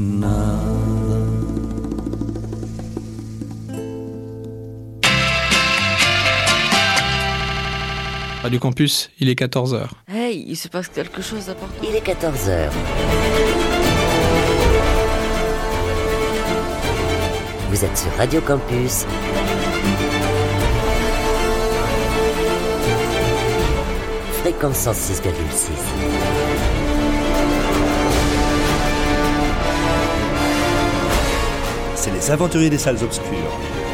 nada. Radio Campus, il est 14h. Hey, il se passe quelque chose d'important. Il est 14h. Vous êtes sur Radio Campus. Fréquence 106,6. Les aventuriers des salles obscures. –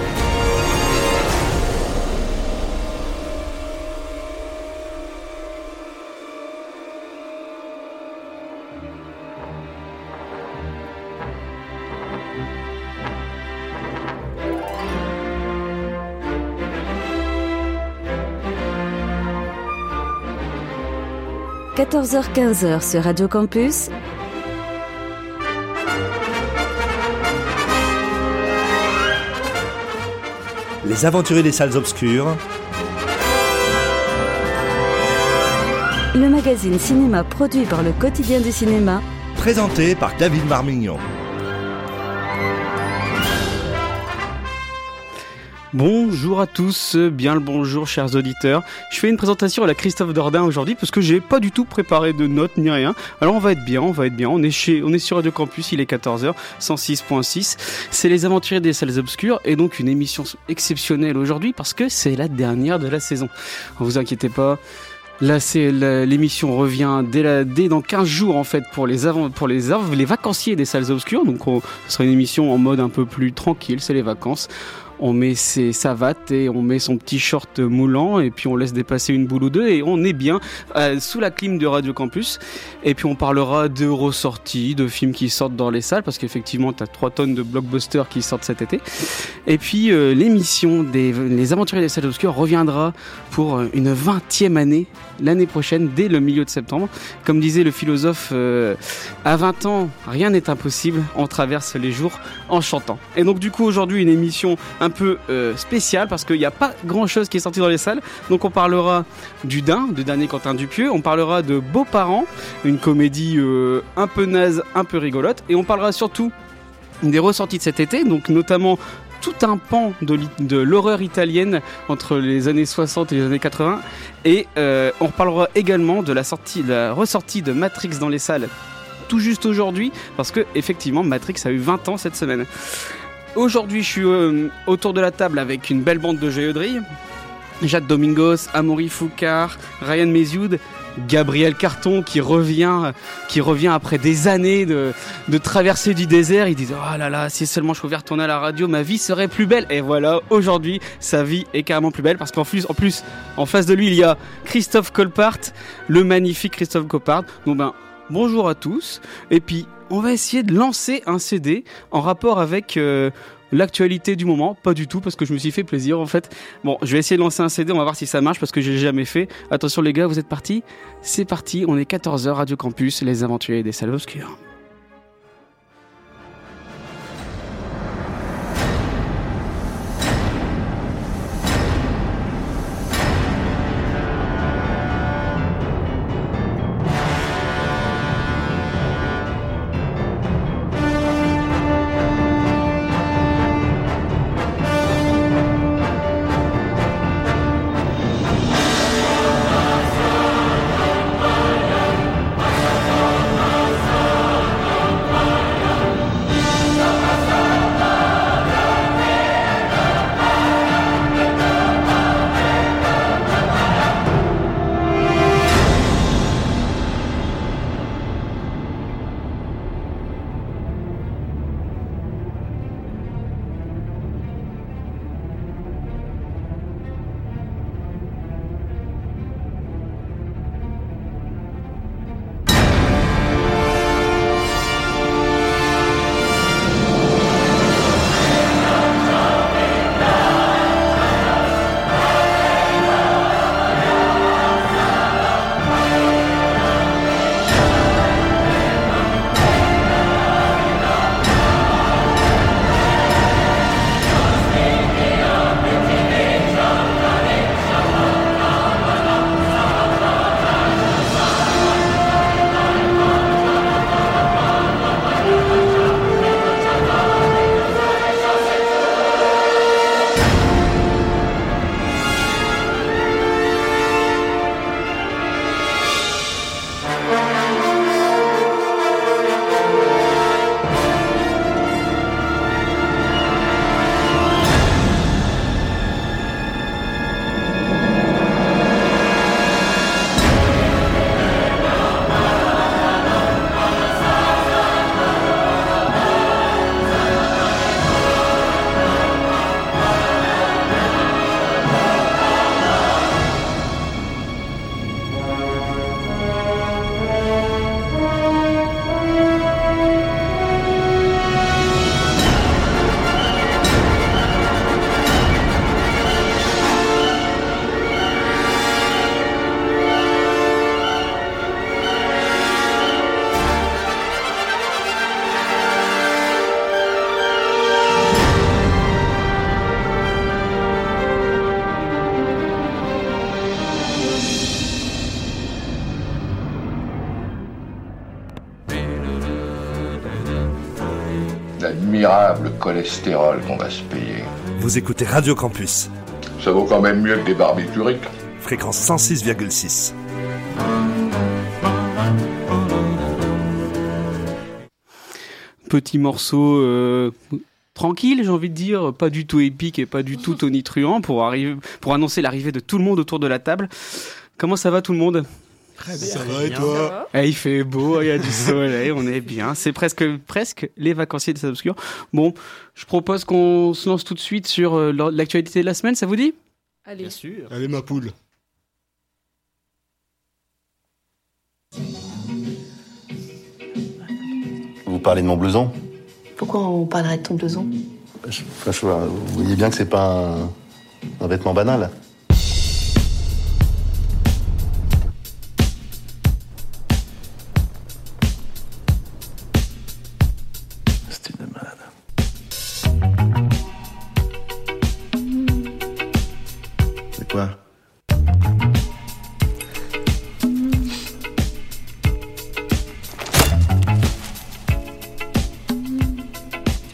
14h-15h sur Radio Campus, Les aventuriers des salles obscures. le magazine cinéma produit par le quotidien du cinéma, Présenté par David Marmignon. Bonjour à tous, bien le bonjour chers auditeurs. Je fais une présentation à la Christophe Dordain aujourd'hui parce que j'ai pas du tout préparé de notes ni rien. Alors on va être bien, on va être bien. On est chez, on est sur Radio Campus, il est 14h, 106.6. C'est les aventuriers des salles obscures et donc une émission exceptionnelle aujourd'hui parce que c'est la dernière de la saison. Vous inquiétez pas. Là, l'émission revient dès, dans 15 jours en fait pour les avant, pour les, les vacanciers des salles obscures. Donc, on- ce sera une émission en mode un peu plus tranquille. C'est les vacances. On met ses savates et on met son petit short moulant et puis on laisse dépasser une boule ou deux et on est bien euh, sous la clim de Radio Campus. Et puis on parlera de ressorties, de films qui sortent dans les salles parce qu'effectivement tu as 3 tonnes de blockbusters qui sortent cet été. Et puis euh, l'émission des Les Aventuriers des salles obscures reviendra pour euh, une 20e année l'année prochaine dès le milieu de septembre. Comme disait le philosophe, à 20 ans, rien n'est impossible, on traverse les jours en chantant. Et donc du coup aujourd'hui une émission peu euh, spéciale parce qu'il n'y a pas grand chose qui est sorti dans les salles. Donc on parlera du Dain, de dernier Quentin Dupieux, on parlera de Beaux-parents, une comédie euh, un peu naze, un peu rigolote, et on parlera surtout des ressorties de cet été, donc notamment tout un pan de, l'horreur italienne entre les années 60 et les années 80 et euh, on reparlera également de la sortie la ressortie de Matrix dans les salles tout juste aujourd'hui parce que effectivement Matrix a eu 20 ans cette semaine. Aujourd'hui, je suis euh, autour de la table avec une belle bande de géodrilles. Jade Domingos, Amaury Foucard, Ryan Mesioud, Gabriel Carton qui revient, qui revient après des années de, traversée du désert. Il dit Oh là là, si seulement je pouvais retourner à la radio, ma vie serait plus belle. Et voilà, aujourd'hui, sa vie est carrément plus belle parce qu'en plus, en plus, en face de lui, il y a Christophe Colpart, le magnifique Christophe Colpart. Donc ben, bonjour à tous. Et puis, on va essayer de lancer un CD en rapport avec euh, l'actualité du moment. Pas du tout, parce que je me suis fait plaisir en fait. Bon, je vais essayer de lancer un CD, on va voir si ça marche, parce que j'ai jamais fait. Attention les gars, vous êtes partis C'est parti, on est 14h, Radio Campus, les aventuriers des salles obscures. Cholestérol qu'on va se payer. Vous écoutez Radio Campus, Ça vaut quand même mieux que des barbituriques. fréquence 106,6. Petit morceau euh, tranquille, j'ai envie de dire, pas du tout épique et pas du tout tonitruant pour, arriver, pour annoncer l'arrivée de tout le monde autour de la table. Comment ça va tout le monde? Ça va et toi Eh, Il fait beau, il y a du soleil, on est bien. C'est presque, presque les vacanciers de Obscures. Bon, je propose qu'on se lance tout de suite sur euh, l'actualité de la semaine, ça vous dit? Allez. sûr. Allez ma poule. Vous parlez de mon blouson? Pourquoi on parlerait de ton blouson? Je- enfin, je vois, Vous voyez bien que c'est pas un, un vêtement banal.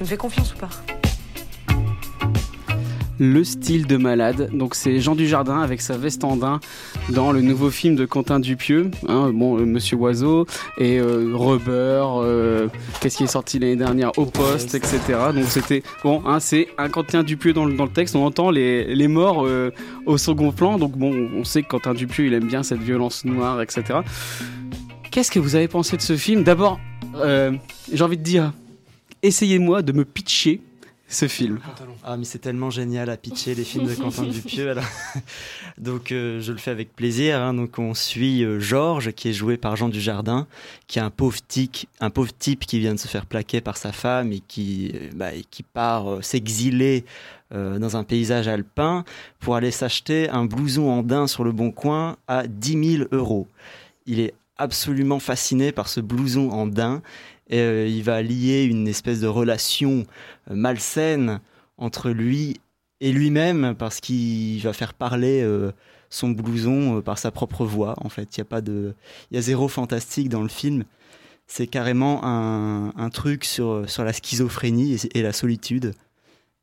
Tu me fais confiance ou pas Le style de malade. Donc c'est Jean Dujardin avec sa veste en daim dans le nouveau film de Quentin Dupieux, hein, euh, Monsieur Oiseau et euh, euh, Qu'est-ce qui est sorti l'année dernière Au poste, etc. Donc c'était bon, hein, c'est un Quentin Dupieux dans le, texte. On entend les, les morts euh, au second plan. Donc bon, on sait que Quentin Dupieux il aime bien cette violence noire, etc. Qu'est-ce que vous avez pensé de ce film? D'abord, j'ai envie de dire, essayez-moi de me pitcher ce film. Ah, mais c'est tellement génial à pitcher les films de Quentin Dupieux. alors. Donc, euh, je le fais avec plaisir. hein. Donc, on suit euh, Georges, qui est joué par Jean Dujardin, qui est un pauvre, tic, un pauvre type qui vient de se faire plaquer par sa femme et qui, euh, bah, et qui part euh, s'exiler euh, dans un paysage alpin pour aller s'acheter un blouson en daim sur le bon coin à 10 000 euros. Il est absolument fasciné par ce blouson en daim et euh, il va lier une espèce de relation euh, malsaine entre lui et lui-même parce qu'il va faire parler euh, son blouson par sa propre voix. En fait, il y a pas de, il y a zéro fantastique dans le film. C'est carrément un, truc sur sur la schizophrénie et, la solitude.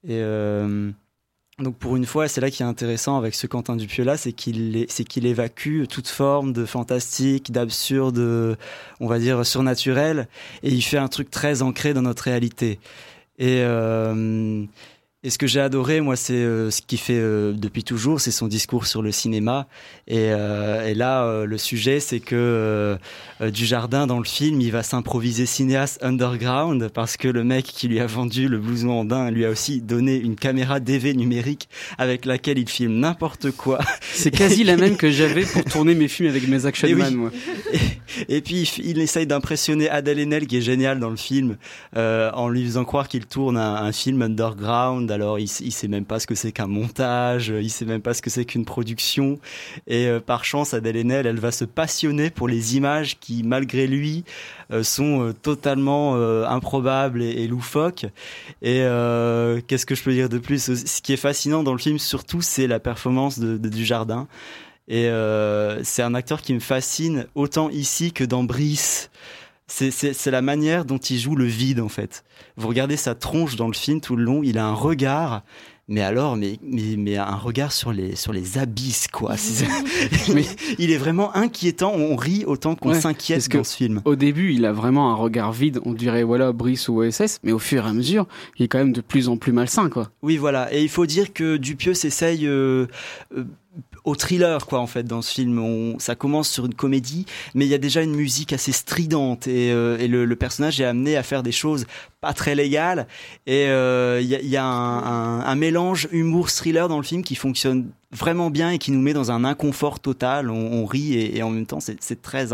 Et donc pour une fois, c'est là qui est intéressant avec ce Quentin Dupieux là, c'est qu'il est- c'est qu'il évacue toute forme de fantastique, d'absurde, on va dire surnaturel, et il fait un truc très ancré dans notre réalité. Et, euh, et ce que j'ai adoré, moi, c'est euh, ce qu'il fait euh, depuis toujours, c'est son discours sur le cinéma. Et, euh, et là, euh, le sujet, c'est que euh, euh, Dujardin, dans le film, il va s'improviser cinéaste underground parce que le mec qui lui a vendu le blouson en daim lui a aussi donné une caméra DV numérique avec laquelle il filme n'importe quoi. C'est quasi la même que j'avais pour tourner mes films avec mes action Eh oui. man, moi. Et, puis il, essaye d'impressionner Adèle Haenel qui est génial dans le film euh, en lui faisant croire qu'il tourne un, film underground. Alors il, il sait même pas ce que c'est qu'un montage, il sait même pas ce que c'est qu'une production. Et euh, par chance, Adèle Haenel, elle va se passionner pour les images qui, malgré lui, euh, sont euh, totalement euh, improbables et, et loufoques. Et euh, qu'est-ce que je peux dire de plus? Ce qui est fascinant dans le film, surtout, c'est la performance de, de Dujardin. Et euh, c'est un acteur qui me fascine autant ici que dans Brice. C'est- C'est c'est la manière dont il joue le vide en fait. Vous regardez sa tronche dans le film tout le long, il a un regard, mais alors, mais, mais, mais un regard sur les, sur les abysses quoi. Mais il est vraiment inquiétant, on rit autant qu'on Ouais, s'inquiète que dans ce film. Au début, il a vraiment un regard vide, on dirait voilà Brice ou OSS, mais au fur et à mesure, il est quand même de plus en plus malsain, quoi. Oui, voilà. Et il faut dire que Dupieux s'essaye euh, euh, au thriller, quoi, en fait, dans ce film. On, ça commence sur une comédie, mais il y a déjà une musique assez stridente et, euh, et le, le personnage est amené à faire des choses pas très légales. Et euh, il y a, il y a un, un- un mélange humour-thriller dans le film qui fonctionne vraiment bien et qui nous met dans un inconfort total. On, on rit et, et en même temps, c'est très,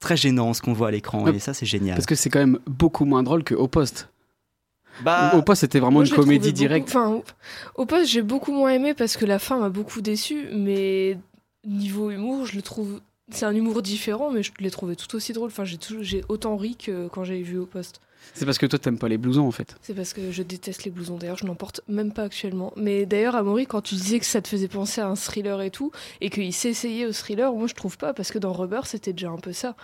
très gênant ce qu'on voit à l'écran. Ouais, Et ça, c'est génial. Parce que c'est quand même beaucoup moins drôle que Au Poste. Bah, Au Poste, c'était vraiment Moi, une comédie beaucoup- directe. Enfin, au poste, j'ai beaucoup moins aimé parce que la fin m'a beaucoup déçu, mais niveau humour, je le trouve. C'est un humour différent, mais je l'ai trouvé tout aussi drôle. Enfin, j'ai tout- j'ai autant ri que quand j'avais vu au poste. C'est parce que toi, t'aimes pas les blousons, en fait. C'est parce que je déteste les blousons. D'ailleurs, je n'en porte même pas actuellement. Mais d'ailleurs, Amaury, quand tu disais que ça te faisait penser à un thriller et tout, et qu'il s'essayait au thriller, moi je trouve pas, parce que dans Rubber, c'était déjà un peu ça.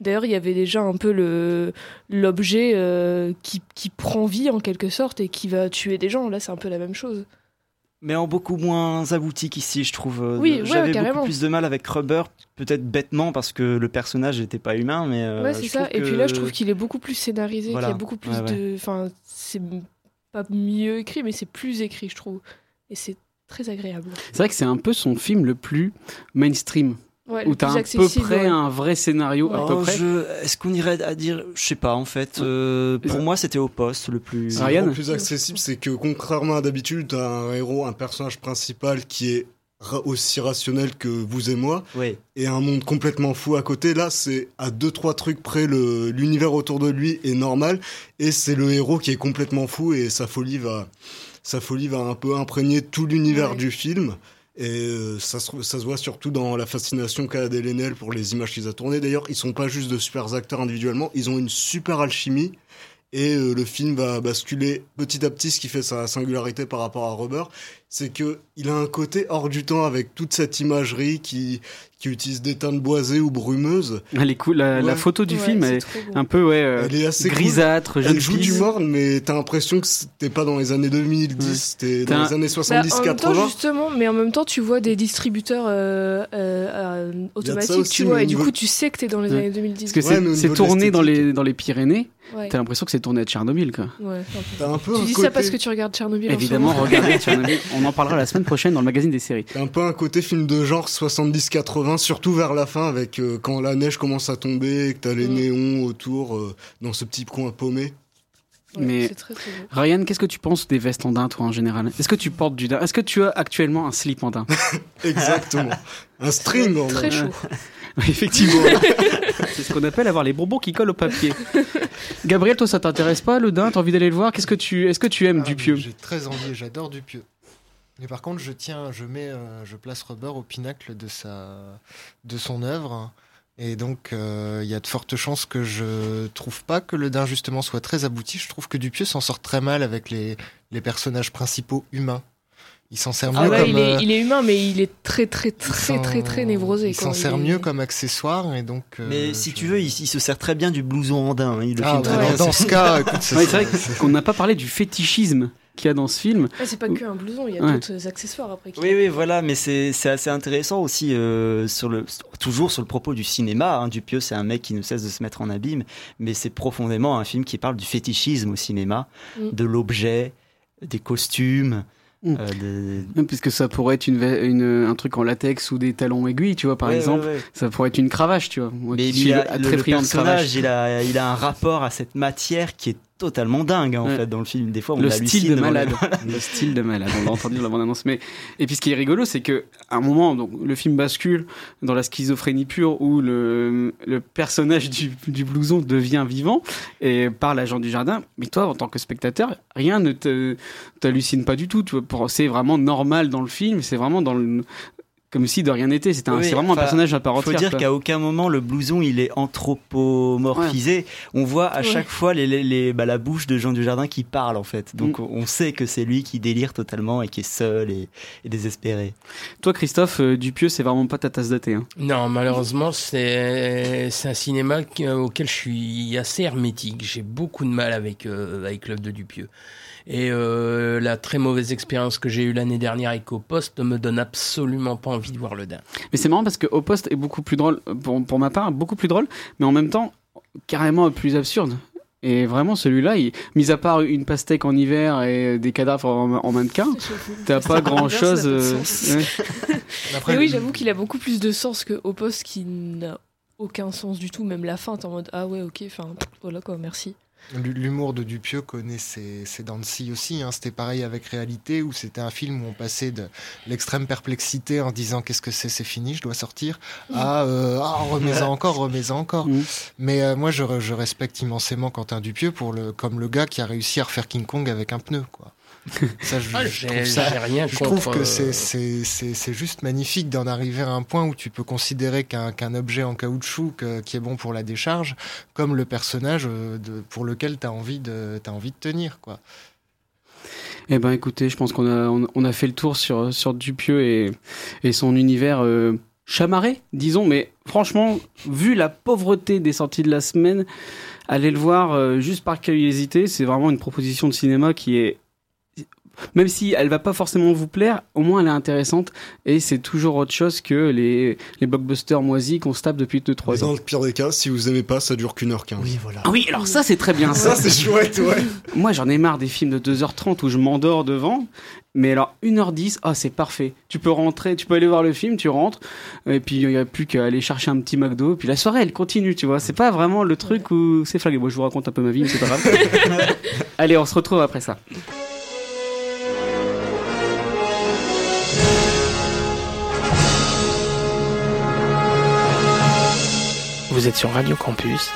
D'ailleurs, il y avait déjà un peu le l'objet euh, qui, qui prend vie en quelque sorte et qui va tuer des gens. Là, c'est un peu la même chose. Mais en beaucoup moins abouti qu'ici, je trouve. euh, Oui, ouais, J'avais beaucoup plus de mal avec Rubber, peut-être bêtement parce que le personnage n'était pas humain, mais. euh, ouais, c'est ça. Et puis là, je trouve qu'il est beaucoup plus scénarisé, Voilà. qu'il y a beaucoup plus Ouais, ouais. de. Enfin, c'est pas mieux écrit, mais c'est plus écrit, je trouve. Et c'est très agréable. C'est vrai que c'est un peu son film le plus mainstream. Ouais, où t'as plus à peu près ouais. un vrai scénario à peu Oh, près. je- Est-ce qu'on irait à dire, je sais pas en fait. euh, pour moi, c'était au poste le plus. Ryan le plus accessible, c'est que contrairement à d'habitude, t'as un héros, un personnage principal qui est ra- aussi rationnel que vous et moi, et un monde complètement fou à côté. Là, c'est à deux trois trucs près, le- l'univers autour de lui est normal, et c'est le héros qui est complètement fou, et sa folie va, sa folie va un peu imprégner tout l'univers Ouais. du film. Et euh, ça, se, ça se voit surtout dans la fascination qu'a Adèle Haenel pour les images qu'ils a tournées. D'ailleurs, ils sont pas juste de super acteurs individuellement, ils ont une super alchimie. Et euh, le film va basculer petit à petit, ce qui fait sa singularité par rapport à Rubber, c'est que il a un côté hors du temps avec toute cette imagerie qui, qui utilise des teintes boisées ou brumeuses. Elle est cool. La, photo du Ouais, film est un peu ouais, euh, Elle est assez cool. grisâtre, jeune Elle joue du morne, mais t'as l'impression que c'était pas dans les années 2010, c'était T'as dans un- les années Bah, en même temps, 70-80. justement, mais en même temps, tu vois des distributeurs euh, euh, euh, automatiques, aussi, tu vois, et du coup, tu sais que t'es dans les Ouais. années 2010. Parce que c'est tourné dans les, dans les Pyrénées. Ouais. T'as l'impression que c'est tourné à Tchernobyl, quoi. Ouais, un peu. T'as un peu Tu un dis côté... ça parce que tu regardes Tchernobyl Évidemment, regardez Tchernobyl. On en parlera la semaine prochaine dans le magazine des séries. T'as un peu un côté film de genre 70-80, surtout vers la fin, avec euh, quand la neige commence à tomber, et que t'as les Mm. néons autour, euh, dans ce petit coin paumé. Ouais, Mais- très, très. Ryan, qu'est-ce que tu penses des vestes en daim, toi, en général? Est-ce que tu portes du daim? Est-ce que tu as actuellement un slip en daim? Exactement. un string en Très chaud. Effectivement. c'est ce qu'on appelle avoir les bonbons qui collent au papier. Gabriel, toi, ça t'intéresse pas, le daim? T'as envie d'aller le voir? Qu'est-ce que tu, Est-ce que tu aimes Ah, Dupieux J'ai très envie, j'adore Dupieux. Mais par contre, je tiens, je mets, euh, je place Rubber au pinacle de sa, de son œuvre. Et donc, euh, il y a de fortes chances que je trouve pas que le Dain justement soit très abouti. Je trouve que Dupieux s'en sort très mal avec les, les personnages principaux humains. Il s'en sert mieux Ah ouais, comme. il, est, euh, il est humain, mais il est très, très, très, très, très névrosé. Il s'en sert est- mieux comme accessoire et donc. euh, Mais si je- tu veux, il, il se sert très bien du blouson andin. hein, il le Ah, filme très dans- bien. dans ce cas, écoute, ce Ouais, c'est vrai qu'on n'a pas parlé du fétichisme qu'il y a dans ce film. Ah, c'est pas que un blouson, il y a Ouais. d'autres accessoires après. Oui, oui, voilà, mais c'est c'est assez intéressant aussi, euh, sur le, toujours sur le propos du cinéma. Hein. Dupieux, c'est un mec qui ne cesse de se mettre en abîme, mais c'est profondément un film qui parle du fétichisme au cinéma, Mm. de l'objet, des costumes. Mm. euh, des- Puisque ça pourrait être une, un truc en latex ou des talons aiguilles, tu vois, par Ouais, exemple. ouais, ouais. Ça pourrait être une cravache, tu vois. Moi Mais qui il suis a- le- très le personnage, il a, il a un rapport à cette matière qui est totalement dingue en Ouais. fait dans le film. Des fois, on le hallucine style de malade. le style de malade. On l'a entendu dans la bande-annonce. Mais et puis ce qui est rigolo, c'est que à un moment, donc le film bascule dans la schizophrénie pure où le, le personnage du, du blouson devient vivant et parle à Jean du Jardin. Mais toi, en tant que spectateur, rien ne t'hallucine pas du tout. C'est vraiment normal dans le film. C'est vraiment dans le comme si de rien n'était. C'est Oui, vraiment enfin, un personnage à part faut entière. dire quoi. qu'à aucun moment le blouson il est anthropomorphisé. On voit à Ouais. chaque fois les, les- les- bah, la bouche de Jean Dujardin qui parle en fait. Donc Mm. on sait que c'est lui qui délire totalement et qui est seul et, et désespéré. Toi, Christophe euh, Dupieux, c'est vraiment pas ta tasse de thé. hein. Non, malheureusement, c'est c'est un cinéma qui- auquel je suis assez hermétique. J'ai beaucoup de mal avec, euh, avec l'œuvre de Dupieux. Et euh, la très mauvaise expérience que j'ai eue l'année dernière avec Au Poste ne me donne absolument pas envie de voir le Dain. Mais c'est marrant parce que Au Poste est beaucoup plus drôle, pour, pour ma part, beaucoup plus drôle, mais en même temps, carrément plus absurde. Et vraiment, celui-là, il- mis à part une pastèque en hiver et des cadavres en, en mannequin, t'as pas grand chose. Ça n'a pas de sens. Après, Mais oui, j'avoue qu'il a beaucoup plus de sens que au poste qui n'a aucun sens du tout. Même la fin, t'es en mode ah ouais, ok, enfin voilà quoi, merci. L'humour de Dupieux connaît ses, ses dents de scie aussi. hein. C'était pareil avec Réalité, où c'était un film où on passait de l'extrême perplexité en disant qu'est-ce que c'est, c'est fini, je dois sortir, à euh, ah, remets-en encore, remets-en encore. Mm. Mais euh, moi, je, je respecte immensément Quentin Dupieux pour le, comme le gars qui a réussi à refaire King Kong avec un pneu. Quoi. Ça, je, Ah, j'ai- trouve ça- j'ai rien je contre, trouve que euh, c'est- c'est c'est- c'est juste magnifique d'en arriver à un point où tu peux considérer qu'un qu'un objet en caoutchouc que- qui est bon pour la décharge, comme le personnage euh, de, pour lequel tu as, envie de- t'as envie de tenir. Quoi. Eh ben, écoutez, je pense qu'on a, on, on a fait le tour sur, sur Dupieux et, et son univers euh, chamarré, disons, mais franchement, vu la pauvreté des sorties de la semaine, allez le voir euh, juste par curiosité, c'est vraiment une proposition de cinéma qui est même si elle va pas forcément vous plaire, au moins elle est intéressante et c'est toujours autre chose que les, les blockbusters moisis qu'on se tape depuis 2-3 Mais ans. dans le pire des cas, si vous aimez pas, ça dure qu'une heure quinze. Oui, voilà. Ah oui, alors ça c'est très bien. Ça, c'est chouette, ouais. Moi j'en ai marre des films de 2h30 où je m'endors devant. Mais alors 1h10, ah c'est parfait. Tu peux rentrer, tu peux aller voir le film, tu rentres, et puis il n'y a plus qu'à aller chercher un petit McDo, puis la soirée elle continue, tu vois. C'est pas vraiment le truc où c'est flagué. Moi je vous raconte un peu ma vie, mais c'est pas grave. Allez, on se retrouve après ça. Vous êtes sur Radio Campus.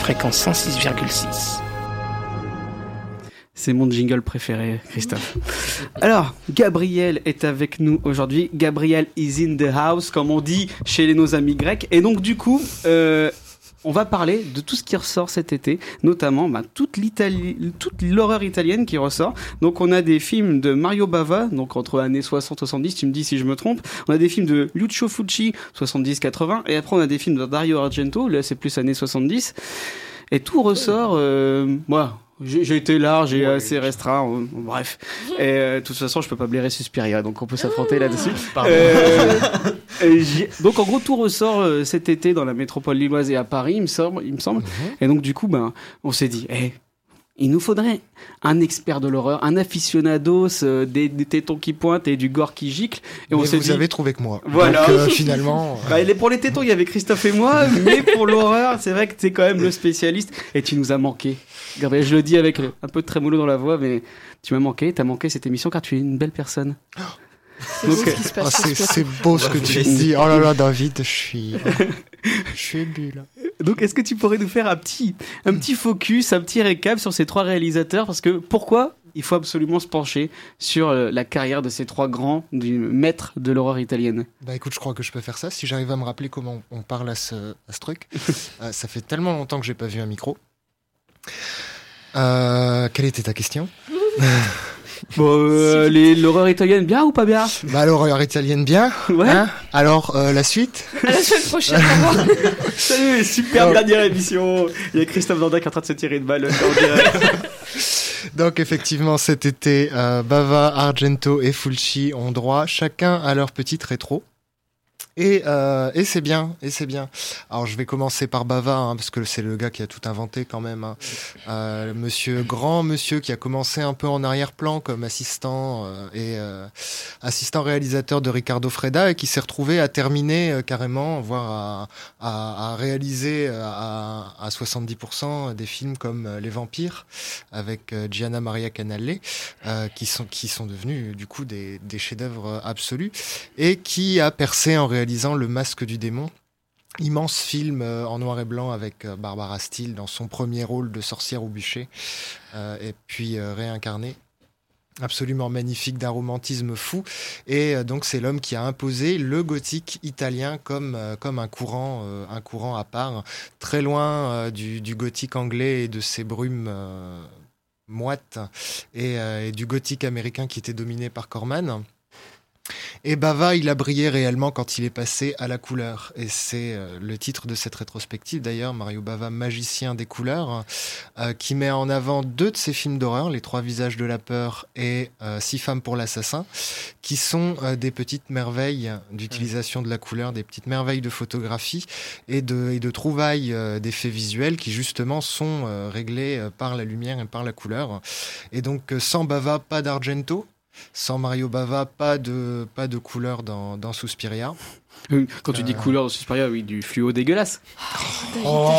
Fréquence 106,6. C'est mon jingle préféré, Christophe. Alors, Gabriel est avec nous aujourd'hui. Gabriel is in the house, comme on dit chez nos amis grecs. Et donc, du coup, euh, on va parler de tout ce qui ressort cet été, notamment bah, toute l'horreur italienne qui ressort. Donc, on a des films de Mario Bava, donc entre années 60-70, tu me dis si je me trompe. On a des films de Lucio Fucci, 70-80. Et après, on a des films de Dario Argento, là, c'est plus années 70. Et tout ressort, euh. J'ai j'ai été large et assez restreint, euh, bref. Et euh, de toute façon, je peux pas blairer Suspiria, donc on peut s'affronter là-dessus. Pardon. Euh, donc en gros, tout ressort euh, cet été dans la métropole lilloise et à Paris, il me semble. Il me semble. Et donc du coup, ben, on s'est dit, eh, il nous faudrait un expert de l'horreur, un aficionados euh, des, des tétons qui pointent et du gore qui gicle. Et on Mais vous dit, avez trouvé que moi. Voilà. Donc, euh, finalement, euh, Bah, il est pour les tétons, il y avait Christophe et moi, mais pour l'horreur, c'est vrai que t'es quand même le spécialiste et tu nous as manqué. Je le dis avec un peu de trémolo dans la voix, mais tu m'as manqué, t'as manqué cette émission car tu es une belle personne. Donc, beau ce qui se passe ah, c'est ce plateau. c'est beau ce que tu dis. Oh là là, David, je suis, je suis ému là. Donc, est-ce que tu pourrais nous faire un petit, un petit focus, un petit récap sur ces trois réalisateurs? Parce que pourquoi il faut absolument se pencher sur euh, la carrière de ces trois grands du maître de l'horreur italienne? Bah écoute, je crois que je peux faire ça. Si j'arrive à me rappeler comment on parle à ce, à ce truc. Euh, ça fait tellement longtemps que j'ai pas vu un micro. Euh, quelle était ta question? Bon, euh, les- l'horreur italienne, bien ou pas bien? Bah l'horreur italienne bien. Ouais. Hein? Alors euh, la suite? À la semaine prochaine. Salut, super dernière émission Il y a Christophe Dordain qui est en train de se tirer une balle. Donc effectivement cet été, euh, Bava, Argento et Fulci ont droit chacun à leur petite rétro. Et, euh, et c'est bien, et c'est bien. Alors je vais commencer par Bava, hein, parce que c'est le gars qui a tout inventé quand même. hein. Euh, monsieur grand monsieur qui a commencé un peu en arrière-plan comme assistant euh, et euh, assistant réalisateur de Ricardo Freda et qui s'est retrouvé à terminer euh, carrément, voire à, à, à réaliser euh, à, à 70% des films comme Les Vampires avec Gianna Maria Canale, qui sont qui sont devenus du coup des, des chefs-d'œuvre absolus et qui a percé en Le Masque du démon. Immense film euh, en noir et blanc avec euh, Barbara Steele dans son premier rôle de sorcière au bûcher, euh, et puis réincarnée. Absolument magnifique d'un romantisme fou. Et donc c'est l'homme qui a imposé le gothique italien comme comme un courant un courant à part. Très loin du, gothique anglais et de ses brumes moites et, et du gothique américain qui était dominé par Corman et Bava, il a brillé réellement quand il est passé à la couleur. Et c'est euh, le titre de cette rétrospective d'ailleurs, Mario Bava, magicien des couleurs, euh, qui met en avant deux de ses films d'horreur, Les Trois Visages de la Peur et euh, Six Femmes pour l'Assassin, qui sont des petites merveilles d'utilisation de la couleur, des petites merveilles de photographie et de, et de trouvailles d'effets visuels qui justement sont réglés par la lumière et par la couleur. Et donc sans Bava, pas d'Argento. Sans Mario Bava, pas de, pas de couleur dans, dans Suspiria. Euh, Quand tu dis Euh, couleur de Suspiria, oui, du fluo dégueulasse. Oh.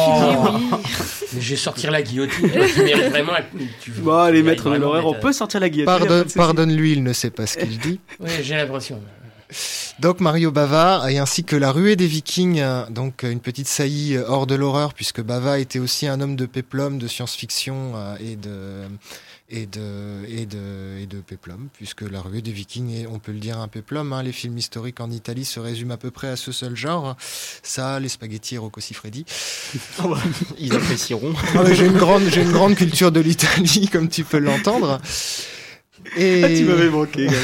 Mais je vais sortir la guillotine. toi, tu mérites vraiment. Tu, Bon, les maîtres de l'horreur, on peut sortir la guillotine. Pardonne, pardonne-lui, il ne sait pas ce qu'il dit. Ouais, j'ai l'impression. Donc Mario Bava, et ainsi que La Ruée des Vikings, donc une petite saillie euh, hors de l'horreur, puisque Bava était aussi un homme de péplum, de science-fiction et de et de et de et de péplum, puisque La Ruée des Vikings est, on peut le dire, un péplum. Hein, les films historiques en Italie se résument à peu près à ce seul genre. Ça, les spaghettis et Rocco Siffredi. Ils apprécieront. Ah j'ai une grande j'ai une grande culture de l'Italie, comme tu peux l'entendre. Et... Ah, tu m'avais manqué.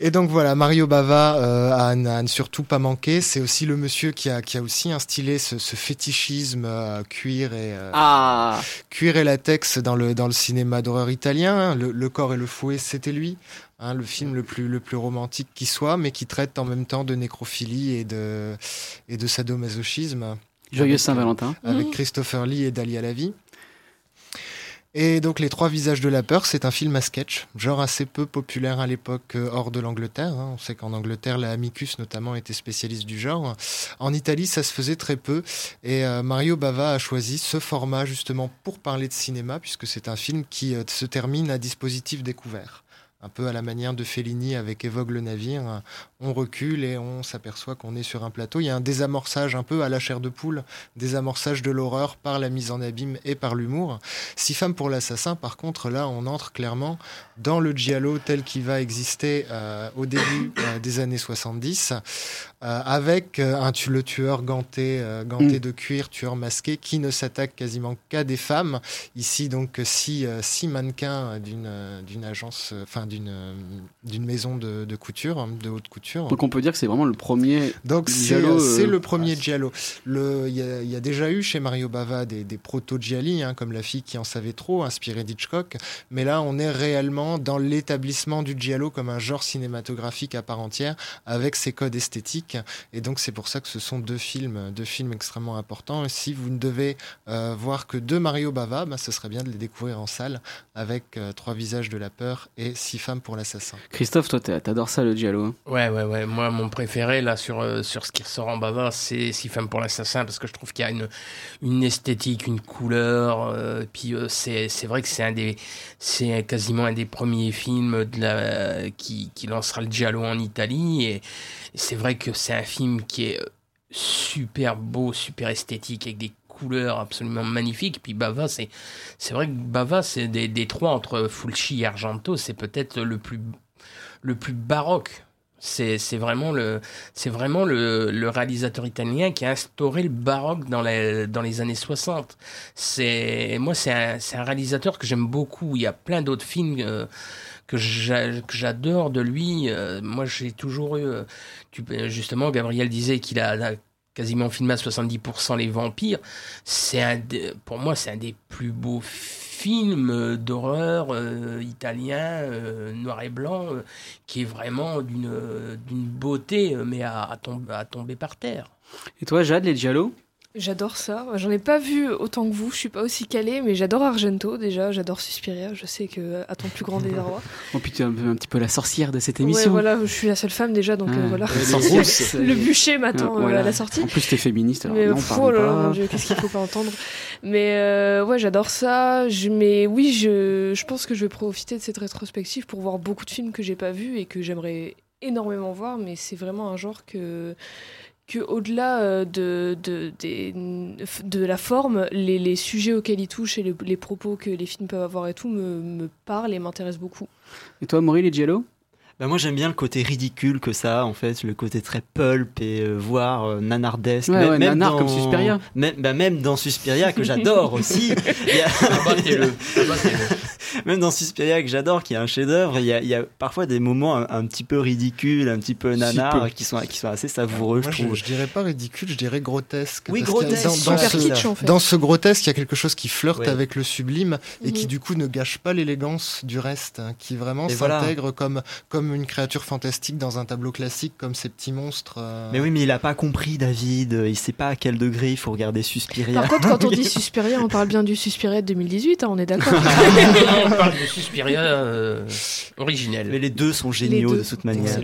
Et donc voilà, Mario Bava euh, à, à ne surtout pas manquer. C'est aussi le monsieur qui a, qui a aussi instillé ce, ce fétichisme euh, cuir et euh, Ah cuir et latex dans le dans le cinéma d'horreur italien. Le, le corps et le fouet, c'était lui. Hein, le film le plus le plus romantique qui soit, mais qui traite en même temps de nécrophilie et de et de sadomasochisme. Joyeux Avec, Saint-Valentin. euh, Avec Christopher Lee et Dalia Lavi. Et donc Les Trois Visages de la Peur, c'est un film à sketch, genre assez peu populaire à l'époque euh, hors de l'Angleterre. hein. On sait qu'en Angleterre, la Amicus notamment était spécialiste du genre. En Italie, ça se faisait très peu. Et euh, Mario Bava a choisi ce format justement pour parler de cinéma, puisque c'est un film qui euh, se termine à dispositif découvert. Un peu à la manière de Fellini avec Évoque le navire, on recule et on s'aperçoit qu'on est sur un plateau. Il y a un désamorçage un peu à la chair de poule, désamorçage de l'horreur par la mise en abîme et par l'humour. Six femmes pour l'assassin, par contre, là, on entre clairement dans le giallo tel qu'il va exister euh, au début euh, des années 70, euh, avec un le tueur ganté, ganté Mm. de cuir, tueur masqué, qui ne s'attaque quasiment qu'à des femmes. Ici, donc, six, six mannequins d'une agence, enfin d'une maison de, de couture, de haute couture. Donc on peut dire que c'est vraiment le premier. Donc c'est euh, c'est le premier giallo. Il y, a- il y a déjà eu chez Mario Bava des, des proto-gialli, hein, comme La fille qui en savait trop, inspiré d'Hitchcock. Mais là, on est réellement dans l'établissement du giallo comme un genre cinématographique à part entière, avec ses codes esthétiques. Et donc c'est pour ça que ce sont deux films, deux films extrêmement importants. Et si vous ne devez euh, voir que deux Mario Bava, bah, ce serait bien de les découvrir en salle avec euh, Trois visages de la peur et Six femmes pour l'assassin. Christophe, toi, t'a- t'adores ça, le Giallo. hein? Ouais, ouais, Moi, mon préféré, là, sur, euh, sur ce qui ressort en bavard, c'est Six femmes pour l'assassin, parce que je trouve qu'il y a une, une esthétique, une couleur. euh, puis euh, c'est c'est vrai que c'est un des. C'est quasiment un des premiers films qui, qui lancera le Giallo en Italie. Et, c'est vrai que c'est un film qui est super beau, super esthétique, avec des couleurs absolument magnifiques. Puis Bava, c'est c'est vrai que Bava, c'est des, des trois entre Fulci et Argento, c'est peut-être le plus le plus baroque. C'est vraiment le vraiment le, réalisateur italien qui a instauré le baroque dans les dans les années 60. C'est moi c'est un un réalisateur que j'aime beaucoup. Il y a plein d'autres films euh, que j'a- que j'adore de lui. Euh, moi j'ai toujours eu euh, tu justement Gabriel disait qu'il a, quasiment filmé à 70% les vampires. C'est pour moi c'est un des plus beaux films euh, d'horreur euh, italien euh, noir et blanc qui est vraiment d'une beauté mais à, à, à tomber par terre. Et toi, Jade, les Giallo J'adore ça. J'en ai pas vu autant que vous. Je suis pas aussi calée, mais j'adore Argento déjà. J'adore Suspiria. Je sais que à ton plus grand désarroi. Oh, puis tu es un, petit peu la sorcière de cette Ouais, émission. voilà. Je suis la seule femme déjà, donc Ah. euh, voilà. Ouais, les grosses. Le bûcher m'attend Ah, euh, voilà. à la sortie. En plus, t'es féministe, alors Mais non, pff, parle oh là là, pas. mon Dieu, qu'est-ce qu'il faut pas entendre. Mais euh, ouais, j'adore ça. Je, mais oui, je, je pense que je vais profiter de cette rétrospective pour voir beaucoup de films que j'ai pas vus et que j'aimerais énormément voir. Mais c'est vraiment un genre que que au-delà euh, de, de, la forme, les, les sujets auxquels ils touchent et les, les propos que les films peuvent avoir et tout me, me parlent et m'intéressent beaucoup. Et toi, Maury, les Giallo? Bah moi j'aime bien le côté ridicule que ça a en fait, le côté très pulp et euh, voire euh, nanardesque. Ouais, ouais, nanar comme Suspiria. Même, bah, même dans Suspiria que j'adore aussi. a- même dans Suspiria que j'adore, qui est un chef-d'œuvre, il y a, il y a parfois des moments un, un petit peu ridicules, un petit peu nanar, peu. qui sont, qui sont assez savoureux, Moi, je trouve. je dirais pas ridicule, je dirais grotesque. Oui, grotesque. Dans, dans Super ce, kitsch, en fait. dans ce grotesque, il y a quelque chose qui flirte Ouais. avec le sublime et qui Mhm. du coup ne gâche pas l'élégance du reste, hein, qui vraiment voilà. s'intègre comme, comme une créature fantastique dans un tableau classique, comme ces petits monstres. euh, Mais oui, mais il a pas compris, David. Il sait pas à quel degré il faut regarder Suspiria. Par contre, quand on dit Suspiria, on parle bien du Suspiria de 2018, hein, on est d'accord on parle de Suspiria euh, originel. Mais les deux sont géniaux deux de toute manière.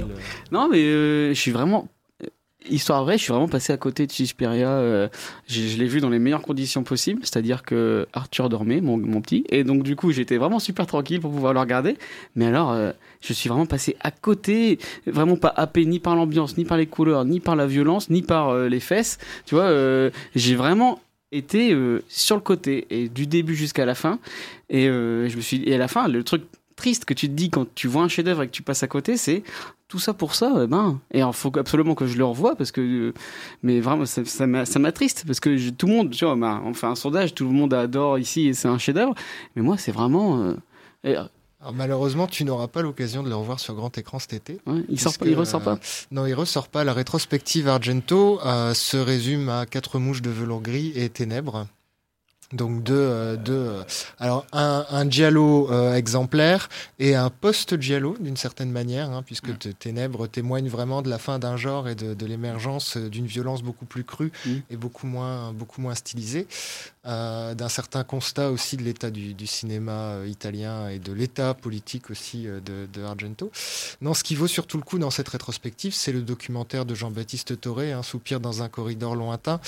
Non, mais euh, je suis vraiment. euh, Histoire vraie, je suis vraiment passé à côté de Suspiria. euh, je je l'ai vu dans les meilleures conditions possibles, c'est-à-dire que Arthur dormait, mon, mon petit, et donc du coup j'étais vraiment super tranquille pour pouvoir le regarder. Mais alors, euh, je suis vraiment passé à côté, vraiment pas happé ni par l'ambiance, ni par les couleurs, ni par la violence, ni par euh, les fesses. Tu vois, euh, j'ai vraiment été euh, sur le côté et du début jusqu'à la fin. Et euh, je me suis et à la fin, le truc triste que tu te dis quand tu vois un chef-d'œuvre et que tu passes à côté, c'est tout ça pour ça, eh ben. Et il faut absolument que je le revoie parce que, euh, mais vraiment, ça, ça m'a- ça m'attriste parce que je- tout le monde, tu vois, bah, on fait un sondage, tout le monde adore ici et c'est un chef-d'œuvre, mais moi, c'est vraiment, euh, Et, alors, malheureusement, tu n'auras pas l'occasion de le revoir sur grand écran cet été. Ouais, il sort puisque, pas, il ressort pas. euh, Non, il ressort pas. La rétrospective Argento euh, se résume à quatre mouches de velours gris et ténèbres. Donc deux, euh, deux euh, alors un, un giallo euh, exemplaire et un post-giallo d'une certaine manière, hein, puisque Ténèbres témoigne vraiment de la fin d'un genre et de, de l'émergence d'une violence beaucoup plus crue Mm. et beaucoup moins, beaucoup moins stylisée, euh, d'un certain constat aussi de l'état du, cinéma euh, italien et de l'état politique aussi euh, de, Argento. Non, ce qui vaut surtout le coup dans cette rétrospective, c'est le documentaire de Jean-Baptiste Toré, Un soupir dans un corridor lointain.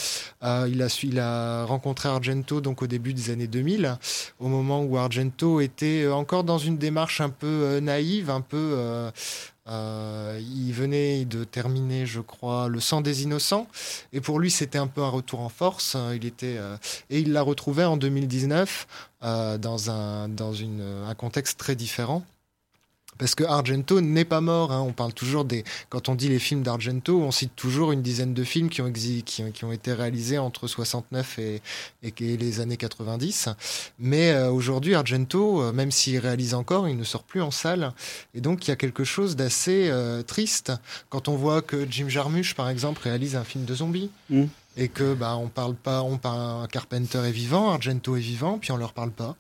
Il, a, il a rencontré Argento donc au début des années 2000, au moment où Argento était encore dans une démarche un peu naïve, un peu. Euh, il venait de terminer, je crois, Le sang des innocents, et pour lui c'était un peu un retour en force. Il était euh, et il l'a retrouvé en 2019 euh, dans un dans une, un contexte très différent. Parce que Argento n'est pas mort. hein. On parle toujours des. Quand on dit les films d'Argento, on cite toujours une dizaine de films qui ont, exi- qui, ont- qui ont été réalisés entre 69 et, et, et les années 90. Mais euh, aujourd'hui, Argento, euh, même s'il réalise encore, il ne sort plus en salle. Et donc, il y a quelque chose d'assez euh, triste quand on voit que Jim Jarmusch, par exemple, réalise un film de zombies. Mm. Et que bah on parle pas, on parle Carpenter est vivant, Argento est vivant, puis on leur parle pas.